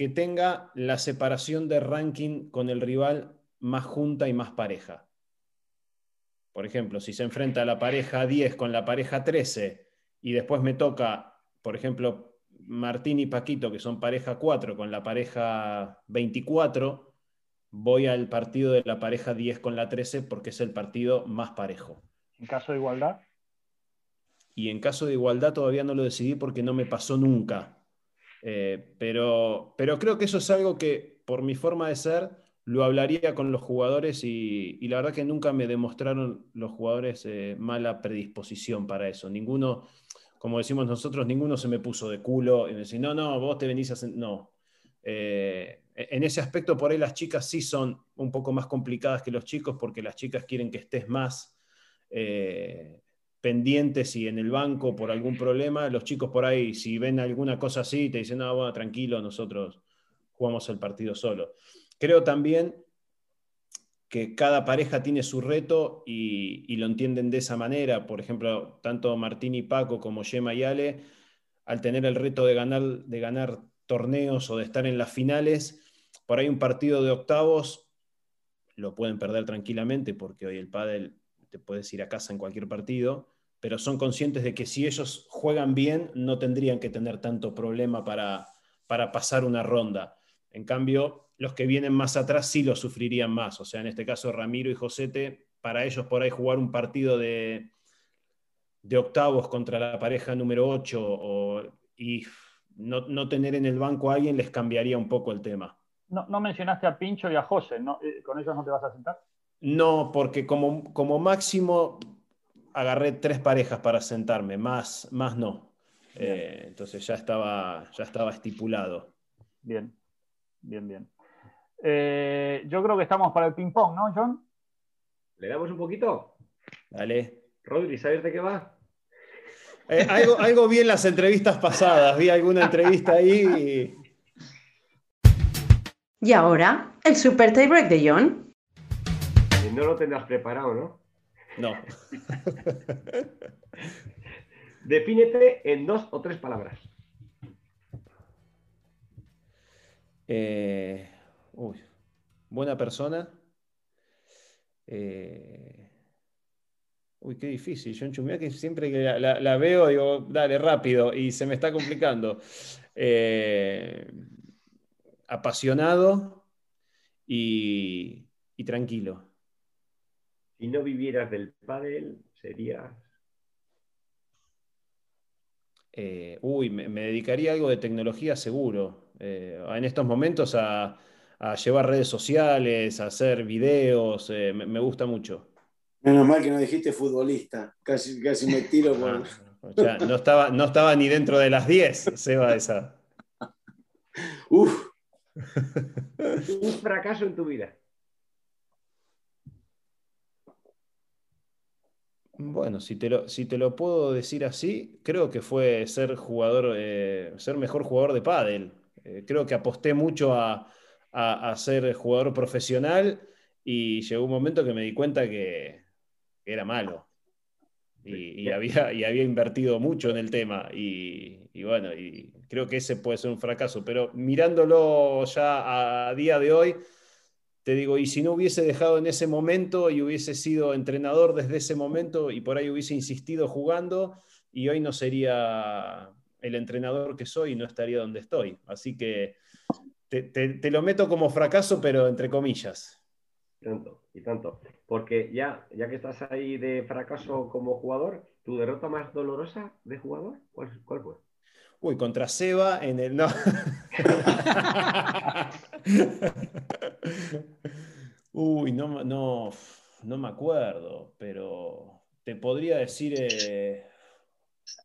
que tenga la separación de ranking con el rival más junta y más pareja. Por ejemplo, si se enfrenta la pareja 10 con la pareja 13 y después me toca, por ejemplo, Martín y Paquito, que son pareja 4 con la pareja 24, voy al partido de la pareja 10 con la 13 porque es el partido más parejo. ¿En caso de igualdad? Y en caso de igualdad todavía no lo decidí porque no me pasó nunca. Eh, pero, pero creo que eso es algo que, por mi forma de ser, lo hablaría con los jugadores y, la verdad que nunca me demostraron los jugadores eh, mala predisposición para eso. Ninguno, como decimos nosotros, ninguno se me puso de culo y me decía, no, no, vos te venís a... No. Eh, en ese aspecto, por ahí las chicas sí son un poco más complicadas que los chicos porque las chicas quieren que estés más pendientes y en el banco por algún problema. Los chicos por ahí, si ven alguna cosa así, te dicen, no, bueno, tranquilo, nosotros jugamos el partido solo. Creo también que cada pareja tiene su reto y, lo entienden de esa manera. Por ejemplo, tanto Martín y Paco como Yema y Ale, al tener el reto de ganar, de ganar torneos o de estar en las finales, por ahí un partido de octavos lo pueden perder tranquilamente porque hoy el pádel te puedes ir a casa en cualquier partido, pero son conscientes de que si ellos juegan bien no tendrían que tener tanto problema para, para pasar una ronda. En cambio, los que vienen más atrás sí lo sufrirían más. O sea, en este caso Ramiro y Josete, para ellos por ahí jugar un partido de, de octavos contra la pareja número 8 y no, tener en el banco a alguien les cambiaría un poco el tema. No, mencionaste a Pincho y a José, eh, ¿con ellos no te vas a sentar? No, porque como, como máximo agarré tres parejas para sentarme, más, más no. Eh, entonces ya estaba, ya estaba estipulado. Bien, bien, bien. Eh, yo creo que estamos para el ping-pong, ¿no, John? ¿Le damos un poquito? Dale. Rodri, ¿sabes de qué va? Eh, algo, algo vi en las entrevistas pasadas, vi alguna entrevista ahí. Y, ahora, el super tie break de John. No lo tendrás preparado, ¿no? No. (laughs) Defínete en dos o tres palabras. Eh, uy, buena persona. Eh, uy, qué difícil. John Chumia, que siempre que la, veo, digo, dale, rápido, y se me está complicando. Eh, apasionado y, tranquilo. Si no vivieras del pádel, serías... uy, me, me, dedicaría a algo de tecnología seguro. en estos momentos a, a llevar redes sociales, a hacer videos, eh, me, gusta mucho. Menos mal que no dijiste futbolista, casi, casi me tiro (laughs) por... Ah, no, estaba, no estaba ni dentro de las 10, Seba, esa. (laughs) Uf. Un fracaso en tu vida. Bueno, si te, lo, si te lo puedo decir así, creo que fue ser jugador, eh, ser mejor jugador de pádel. Eh, creo que aposté mucho a, a, ser jugador profesional y llegó un momento que me di cuenta que, era malo. Y, había, y había invertido mucho en el tema. Y, bueno, y creo que ese puede ser un fracaso. Pero mirándolo ya a día de hoy, te digo, y si no hubiese dejado en ese momento y hubiese sido entrenador desde ese momento y por ahí hubiese insistido jugando, y hoy no sería el entrenador que soy y no estaría donde estoy. Así que te, lo meto como fracaso, pero entre comillas. Tanto, y tanto. Porque ya, ya que estás ahí de fracaso como jugador, ¿tu derrota más dolorosa de jugador? ¿Cuál, fue? Uy, contra Seba en el. No. (laughs) (laughs) Uy, no, no, no me acuerdo, pero te podría decir. Eh,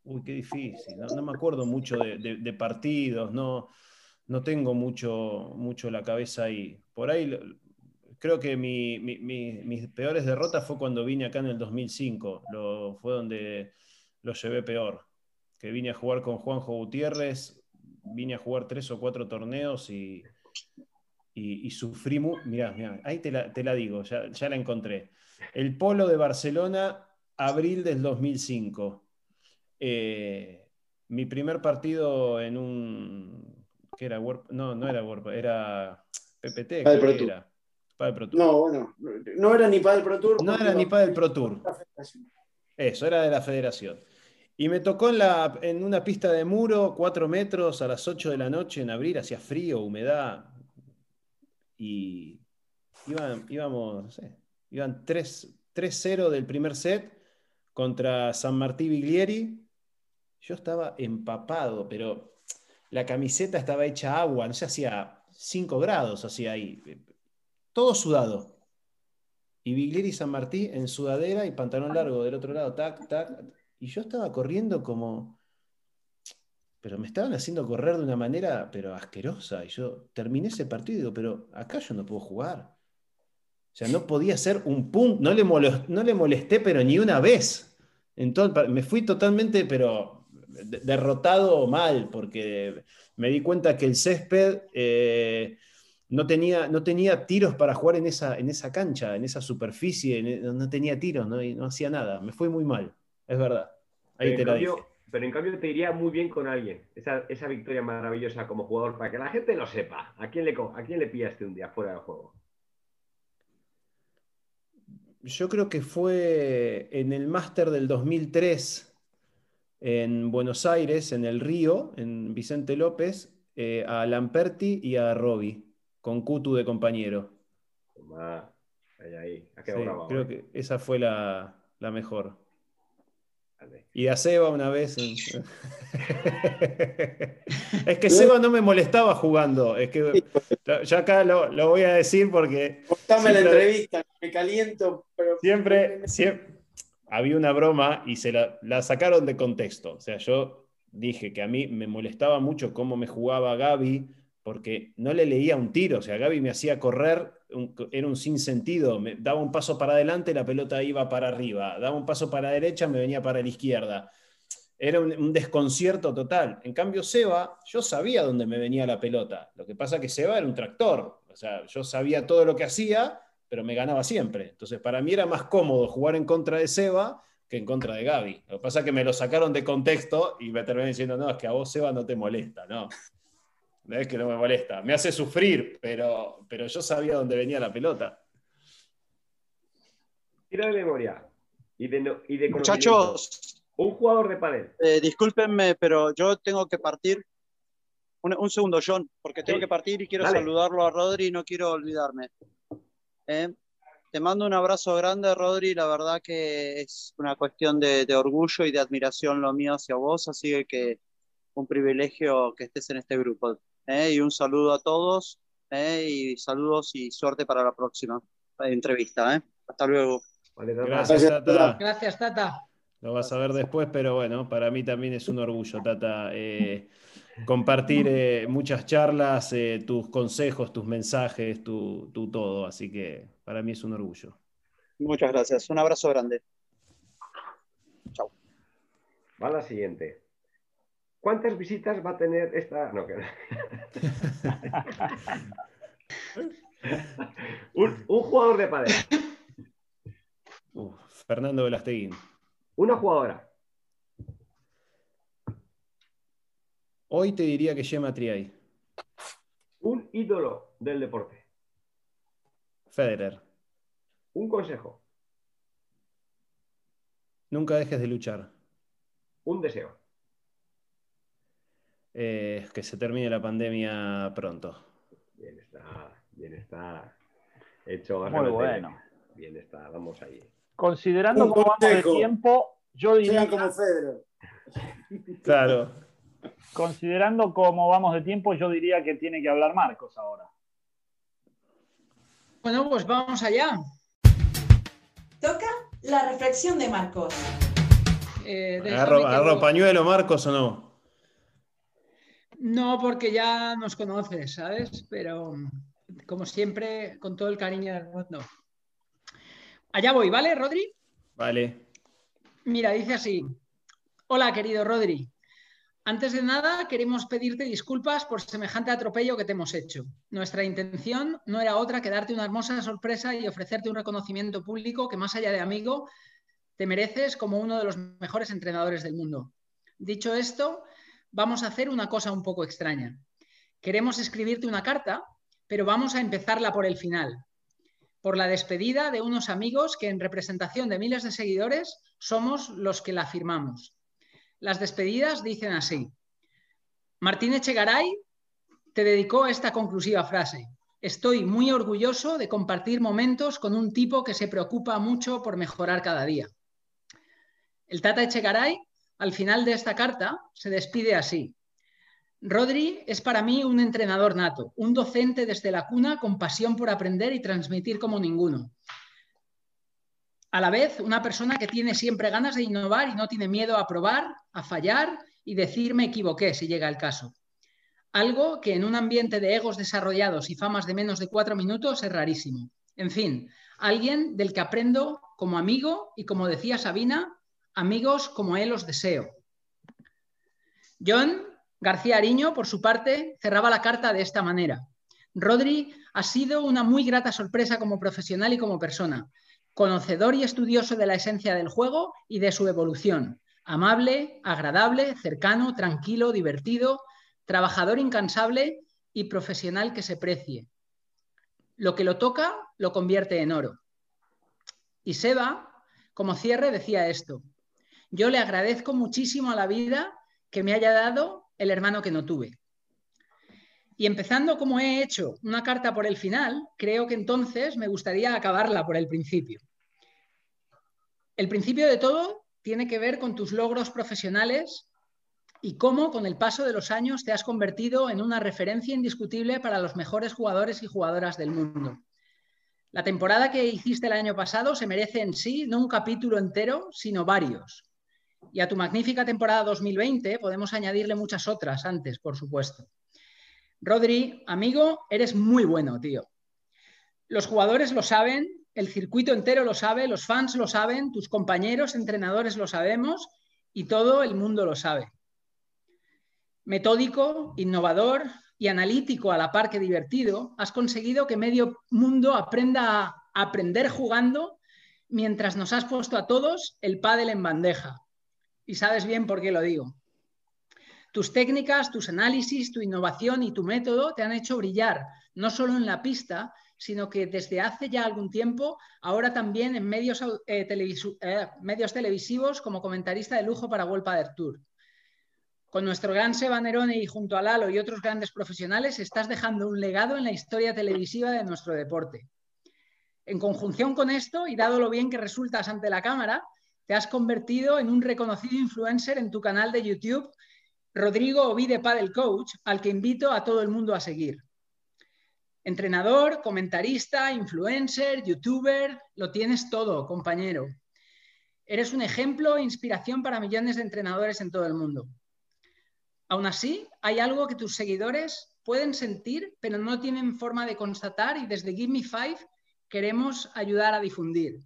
Uy, qué difícil. No, me acuerdo mucho de, partidos, no, no tengo mucho, mucho la cabeza ahí. Por ahí creo que mi- mi- mi- mis peores derrotas fue cuando vine acá en el 2005. Lo, fue donde lo llevé peor. Que vine a jugar con Juanjo Gutiérrez, vine a jugar tres o cuatro torneos y, y, y sufrí mu- Mirá, mirá, ahí te la, te la digo, ya, ya la encontré. El Polo de Barcelona, abril del 2005. Eh, mi primer partido en un. ¿Qué era? World- no, no era World- era PPT. Padel creo Pro Tour. era. Padel Pro Tour. No, bueno, no era ni para el Pro Tour. No era ni Padel Pro Tour. Eso, era de la federación. Y me tocó en, la, en una pista de muro, cuatro metros, a las 8 de la noche en abril, hacía frío, humedad. Y iban, íbamos, no sé, iban 3 3-0 del primer set contra San Martí Biglieri. Yo estaba empapado, pero la camiseta estaba hecha agua, no sé, hacía 5 grados, hacía ahí. Todo sudado. Y Biglieri y San Martí en sudadera y pantalón largo del otro lado, tac, tac. Y yo estaba corriendo como. Pero me estaban haciendo correr de una manera, pero asquerosa. Y yo terminé ese partido y digo, pero acá yo no puedo jugar. O sea, no podía ser un punto, no le, molo- no le molesté, pero ni una vez. Entonces, me fui totalmente, pero de- derrotado mal, porque me di cuenta que el césped eh, no, tenía, no tenía tiros para jugar en esa, en esa cancha, en esa superficie, en- no, tenía tiros, no, y no hacía nada. Me fue muy mal, es verdad. Ahí Pero te cambio, dije. Pero en cambio te iría muy bien con alguien. Esa, esa victoria maravillosa como jugador, para que la gente lo sepa. ¿A quién le, a quién le pillaste un día fuera del juego? Yo creo que fue en el máster del 2003 en Buenos Aires, en el Río, en Vicente López, eh, a Lamperti y a Robbie, con Kutu de compañero. Ahí, ahí. Sí, creo ¿eh? que esa fue la, la mejor. Y a Seba una vez. en- (laughs) es que Seba no me molestaba jugando. Es que ya acá lo, lo voy a decir porque Cortame la entrevista, me caliento, pero. siempre, siempre había una broma y se la, la sacaron de contexto. O sea, yo dije que a mí me molestaba mucho cómo me jugaba Gaby porque no le leía un tiro. O sea, Gaby me hacía correr, era un sinsentido. Me daba un paso para adelante, la pelota iba para arriba. Daba un paso para la derecha, me venía para la izquierda. Era un, desconcierto total. En cambio, Seba, yo sabía dónde me venía la pelota. Lo que pasa que Seba era un tractor. O sea, yo sabía todo lo que hacía, pero me ganaba siempre. Entonces, para mí era más cómodo jugar en contra de Seba que en contra de Gaby. Lo que pasa es que me lo sacaron de contexto y me terminé diciendo, no, es que a vos, Seba, no te molesta, no. No es que no me molesta, me hace sufrir, pero, pero yo sabía dónde venía la pelota. Tira de memoria. Y de, no- y de conocimiento. Muchachos, Un jugador de pádel. eh, discúlpenme, pero yo tengo que partir. Un, un segundo, John, porque tengo Sí. que partir y quiero Dale. saludarlo a Rodri y no quiero olvidarme. Eh, Te mando un abrazo grande, Rodri. La verdad que es una cuestión de, de orgullo y de admiración lo mío hacia vos, así que un privilegio que estés en este grupo. ¿Eh? Y un saludo a todos ¿eh? y saludos y suerte para la próxima entrevista. ¿eh? Hasta luego. Vale, Tata. Gracias, Tata. Gracias, Tata. Lo vas a ver después, pero bueno, para mí también es un orgullo, Tata, eh, compartir eh, muchas charlas, eh, tus consejos, tus mensajes, tu, tu todo. Así que para mí es un orgullo. Muchas gracias. Un abrazo grande. Va la siguiente. ¿Cuántas visitas va a tener esta.? No, que... (laughs) un, un jugador de pádel. Uf, Fernando Velasteguín. Una jugadora. Hoy te diría que Gemma Triay. Un ídolo del deporte. Federer. Un consejo. Nunca dejes de luchar. Un deseo. Eh, que se termine la pandemia pronto. Bien está, bien está. Hecho Muy bueno. Bien está, vamos ahí. Considerando Un cómo vamos de tiempo, yo diría, Sean como Federer. (laughs) Claro. considerando cómo vamos de tiempo, yo diría que tiene que hablar Marcos ahora. Bueno, pues vamos allá. Toca la reflexión de Marcos. Eh, ¿Agarro, pañuelo, Marcos, o no? No, porque ya nos conoces, ¿sabes? Pero como siempre, con todo el cariño del mundo. Allá voy, ¿vale, Rodri? Vale. Mira, dice así. Hola, querido Rodri. Antes de nada, queremos pedirte disculpas por semejante atropello que te hemos hecho. Nuestra intención no era otra que darte una hermosa sorpresa y ofrecerte un reconocimiento público que, más allá de amigo, te mereces como uno de los mejores entrenadores del mundo. Dicho esto, vamos a hacer una cosa un poco extraña. Queremos escribirte una carta, pero vamos a empezarla por el final, por la despedida de unos amigos que en representación de miles de seguidores somos los que la firmamos. Las despedidas dicen así. Martín Echegaray te dedicó esta conclusiva frase. Estoy muy orgulloso de compartir momentos con un tipo que se preocupa mucho por mejorar cada día. El Tata Echegaray, al final de esta carta, se despide así. Rodri es para mí un entrenador nato, un docente desde la cuna con pasión por aprender y transmitir como ninguno. A la vez, una persona que tiene siempre ganas de innovar y no tiene miedo a probar, a fallar y decir me equivoqué si llega el caso. Algo que en un ambiente de egos desarrollados y famas de menos de cuatro minutos es rarísimo. En fin, alguien del que aprendo como amigo y como decía Sabina, amigos como él os deseo. John García Ariño, por su parte, cerraba la carta de esta manera. Rodri ha sido una muy grata sorpresa como profesional y como persona, conocedor y estudioso de la esencia del juego y de su evolución, amable, agradable, cercano, tranquilo, divertido, trabajador incansable y profesional que se precie. Lo que lo toca lo convierte en oro. Y Seba, como cierre, decía esto. Yo le agradezco muchísimo a la vida que me haya dado el hermano que no tuve. Y empezando como he hecho una carta por el final, creo que entonces me gustaría acabarla por el principio. El principio de todo tiene que ver con tus logros profesionales y cómo con el paso de los años te has convertido en una referencia indiscutible para los mejores jugadores y jugadoras del mundo. La temporada que hiciste el año pasado se merece en sí no un capítulo entero, sino varios. Y a tu magnífica temporada 2020 podemos añadirle muchas otras antes, por supuesto. Rodri, amigo, eres muy bueno, tío. Los jugadores lo saben, el circuito entero lo sabe, los fans lo saben, tus compañeros, entrenadores lo sabemos y todo el mundo lo sabe. Metódico, innovador y analítico a la par que divertido, has conseguido que medio mundo aprenda a aprender jugando mientras nos has puesto a todos el pádel en bandeja. Y sabes bien por qué lo digo. Tus técnicas, tus análisis, tu innovación y tu método te han hecho brillar, no solo en la pista, sino que desde hace ya algún tiempo, ahora también en medios, eh, eh, medios televisivos como comentarista de lujo para World Padel Tour. Con nuestro gran Seba Nerone y junto a Lalo y otros grandes profesionales, estás dejando un legado en la historia televisiva de nuestro deporte. En conjunción con esto, y dado lo bien que resultas ante la cámara, te has convertido en un reconocido influencer en tu canal de YouTube, Rodrigo Ovide Padel Coach, al que invito a todo el mundo a seguir. Entrenador, comentarista, influencer, youtuber, lo tienes todo, compañero. Eres un ejemplo e inspiración para millones de entrenadores en todo el mundo. Aún así, hay algo que tus seguidores pueden sentir, pero no tienen forma de constatar y desde Give Me Five queremos ayudar a difundir.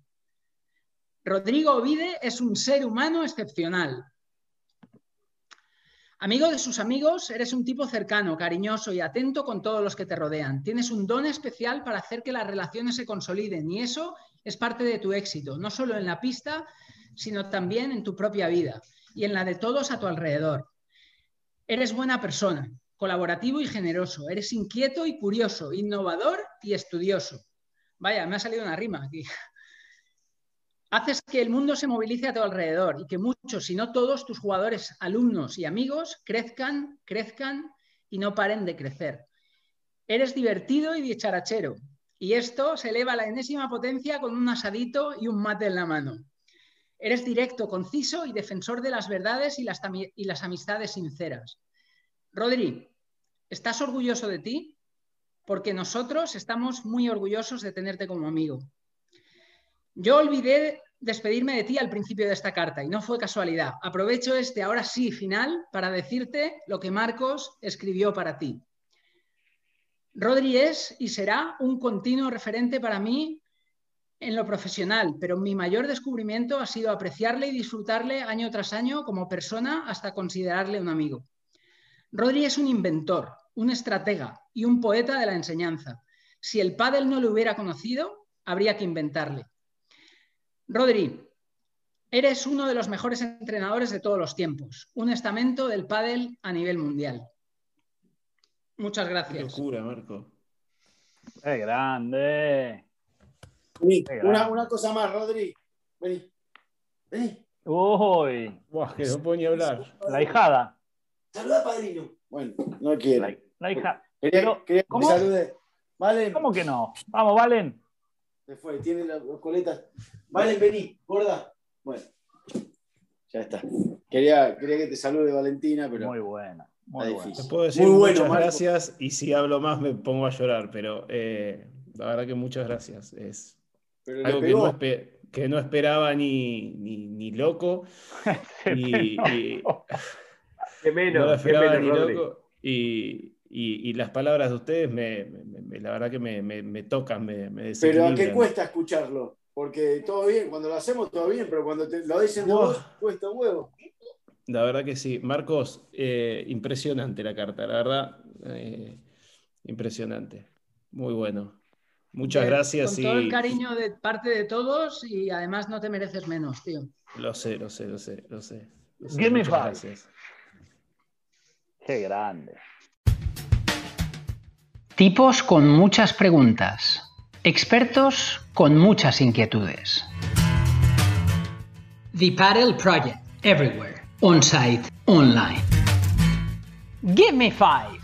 Rodrigo Ovide es un ser humano excepcional. Amigo de sus amigos, eres un tipo cercano, cariñoso y atento con todos los que te rodean. Tienes un don especial para hacer que las relaciones se consoliden y eso es parte de tu éxito, no solo en la pista, sino también en tu propia vida y en la de todos a tu alrededor. Eres buena persona, colaborativo y generoso. Eres inquieto y curioso, innovador y estudioso. Vaya, me ha salido una rima aquí. Haces que el mundo se movilice a tu alrededor y que muchos, si no todos, tus jugadores, alumnos y amigos crezcan, crezcan y no paren de crecer. Eres divertido y dicharachero. Y esto se eleva a la enésima potencia con un asadito y un mate en la mano. Eres directo, conciso y defensor de las verdades y las, amistades sinceras. Rodri, ¿estás orgulloso de ti? Porque nosotros estamos muy orgullosos de tenerte como amigo. Yo olvidé despedirme de ti al principio de esta carta y no fue casualidad. Aprovecho este ahora sí final para decirte lo que Marcos escribió para ti. Rodri es y será un continuo referente para mí en lo profesional, pero mi mayor descubrimiento ha sido apreciarle y disfrutarle año tras año como persona hasta considerarle un amigo. Rodri es un inventor, un estratega y un poeta de la enseñanza. Si el pádel no lo hubiera conocido, habría que inventarle. Rodri, eres uno de los mejores entrenadores de todos los tiempos, un estamento del pádel a nivel mundial. Muchas Qué gracias. locura, Marco. ¡Qué grande! Vení, Qué una, grande. una cosa más, Rodri. Vení. Vení. Uy, Buah, que no puedo ni hablar. la hijada. Saluda, padrino. Bueno, no quiero. La, la hija. Quería, Pero, quería que ¿cómo? me salude. Valen. ¿Cómo que no? Vamos, Valen. Se fue, tiene las coletas. Valen, vení, gorda. Bueno, ya está. Quería, quería que te salude Valentina, pero Muy buena. Muy difícil. Te puedo decir Muy bueno, muchas Marco. gracias y si hablo más me pongo a llorar, pero eh, la verdad que muchas gracias. Es pero algo que no, que esperaba ni, ni, ni loco. (laughs) Y, Qué no menos, lo qué esperaba menos, ni Rodri. loco. Y, y- y las palabras de ustedes me, me- me- la verdad que me, me- me tocan, me, me Pero ¿a qué cuesta escucharlo? Porque todo bien, cuando lo hacemos todo bien, pero cuando te lo dicen de Buah. vos, cuesta un huevo. La verdad que sí. Marcos, eh, impresionante la carta, la verdad. eh, impresionante. Muy bueno. Muchas Eh, gracias Con todo el cariño de parte de todos y además no te mereces menos, tío. lo sé, lo sé, lo sé, lo sé. lo sé. Give me Muchas five. gracias. Qué grande. Tipos con muchas preguntas. Expertos con muchas inquietudes. The Paddle Project. Everywhere. On-site. Online. Give me five.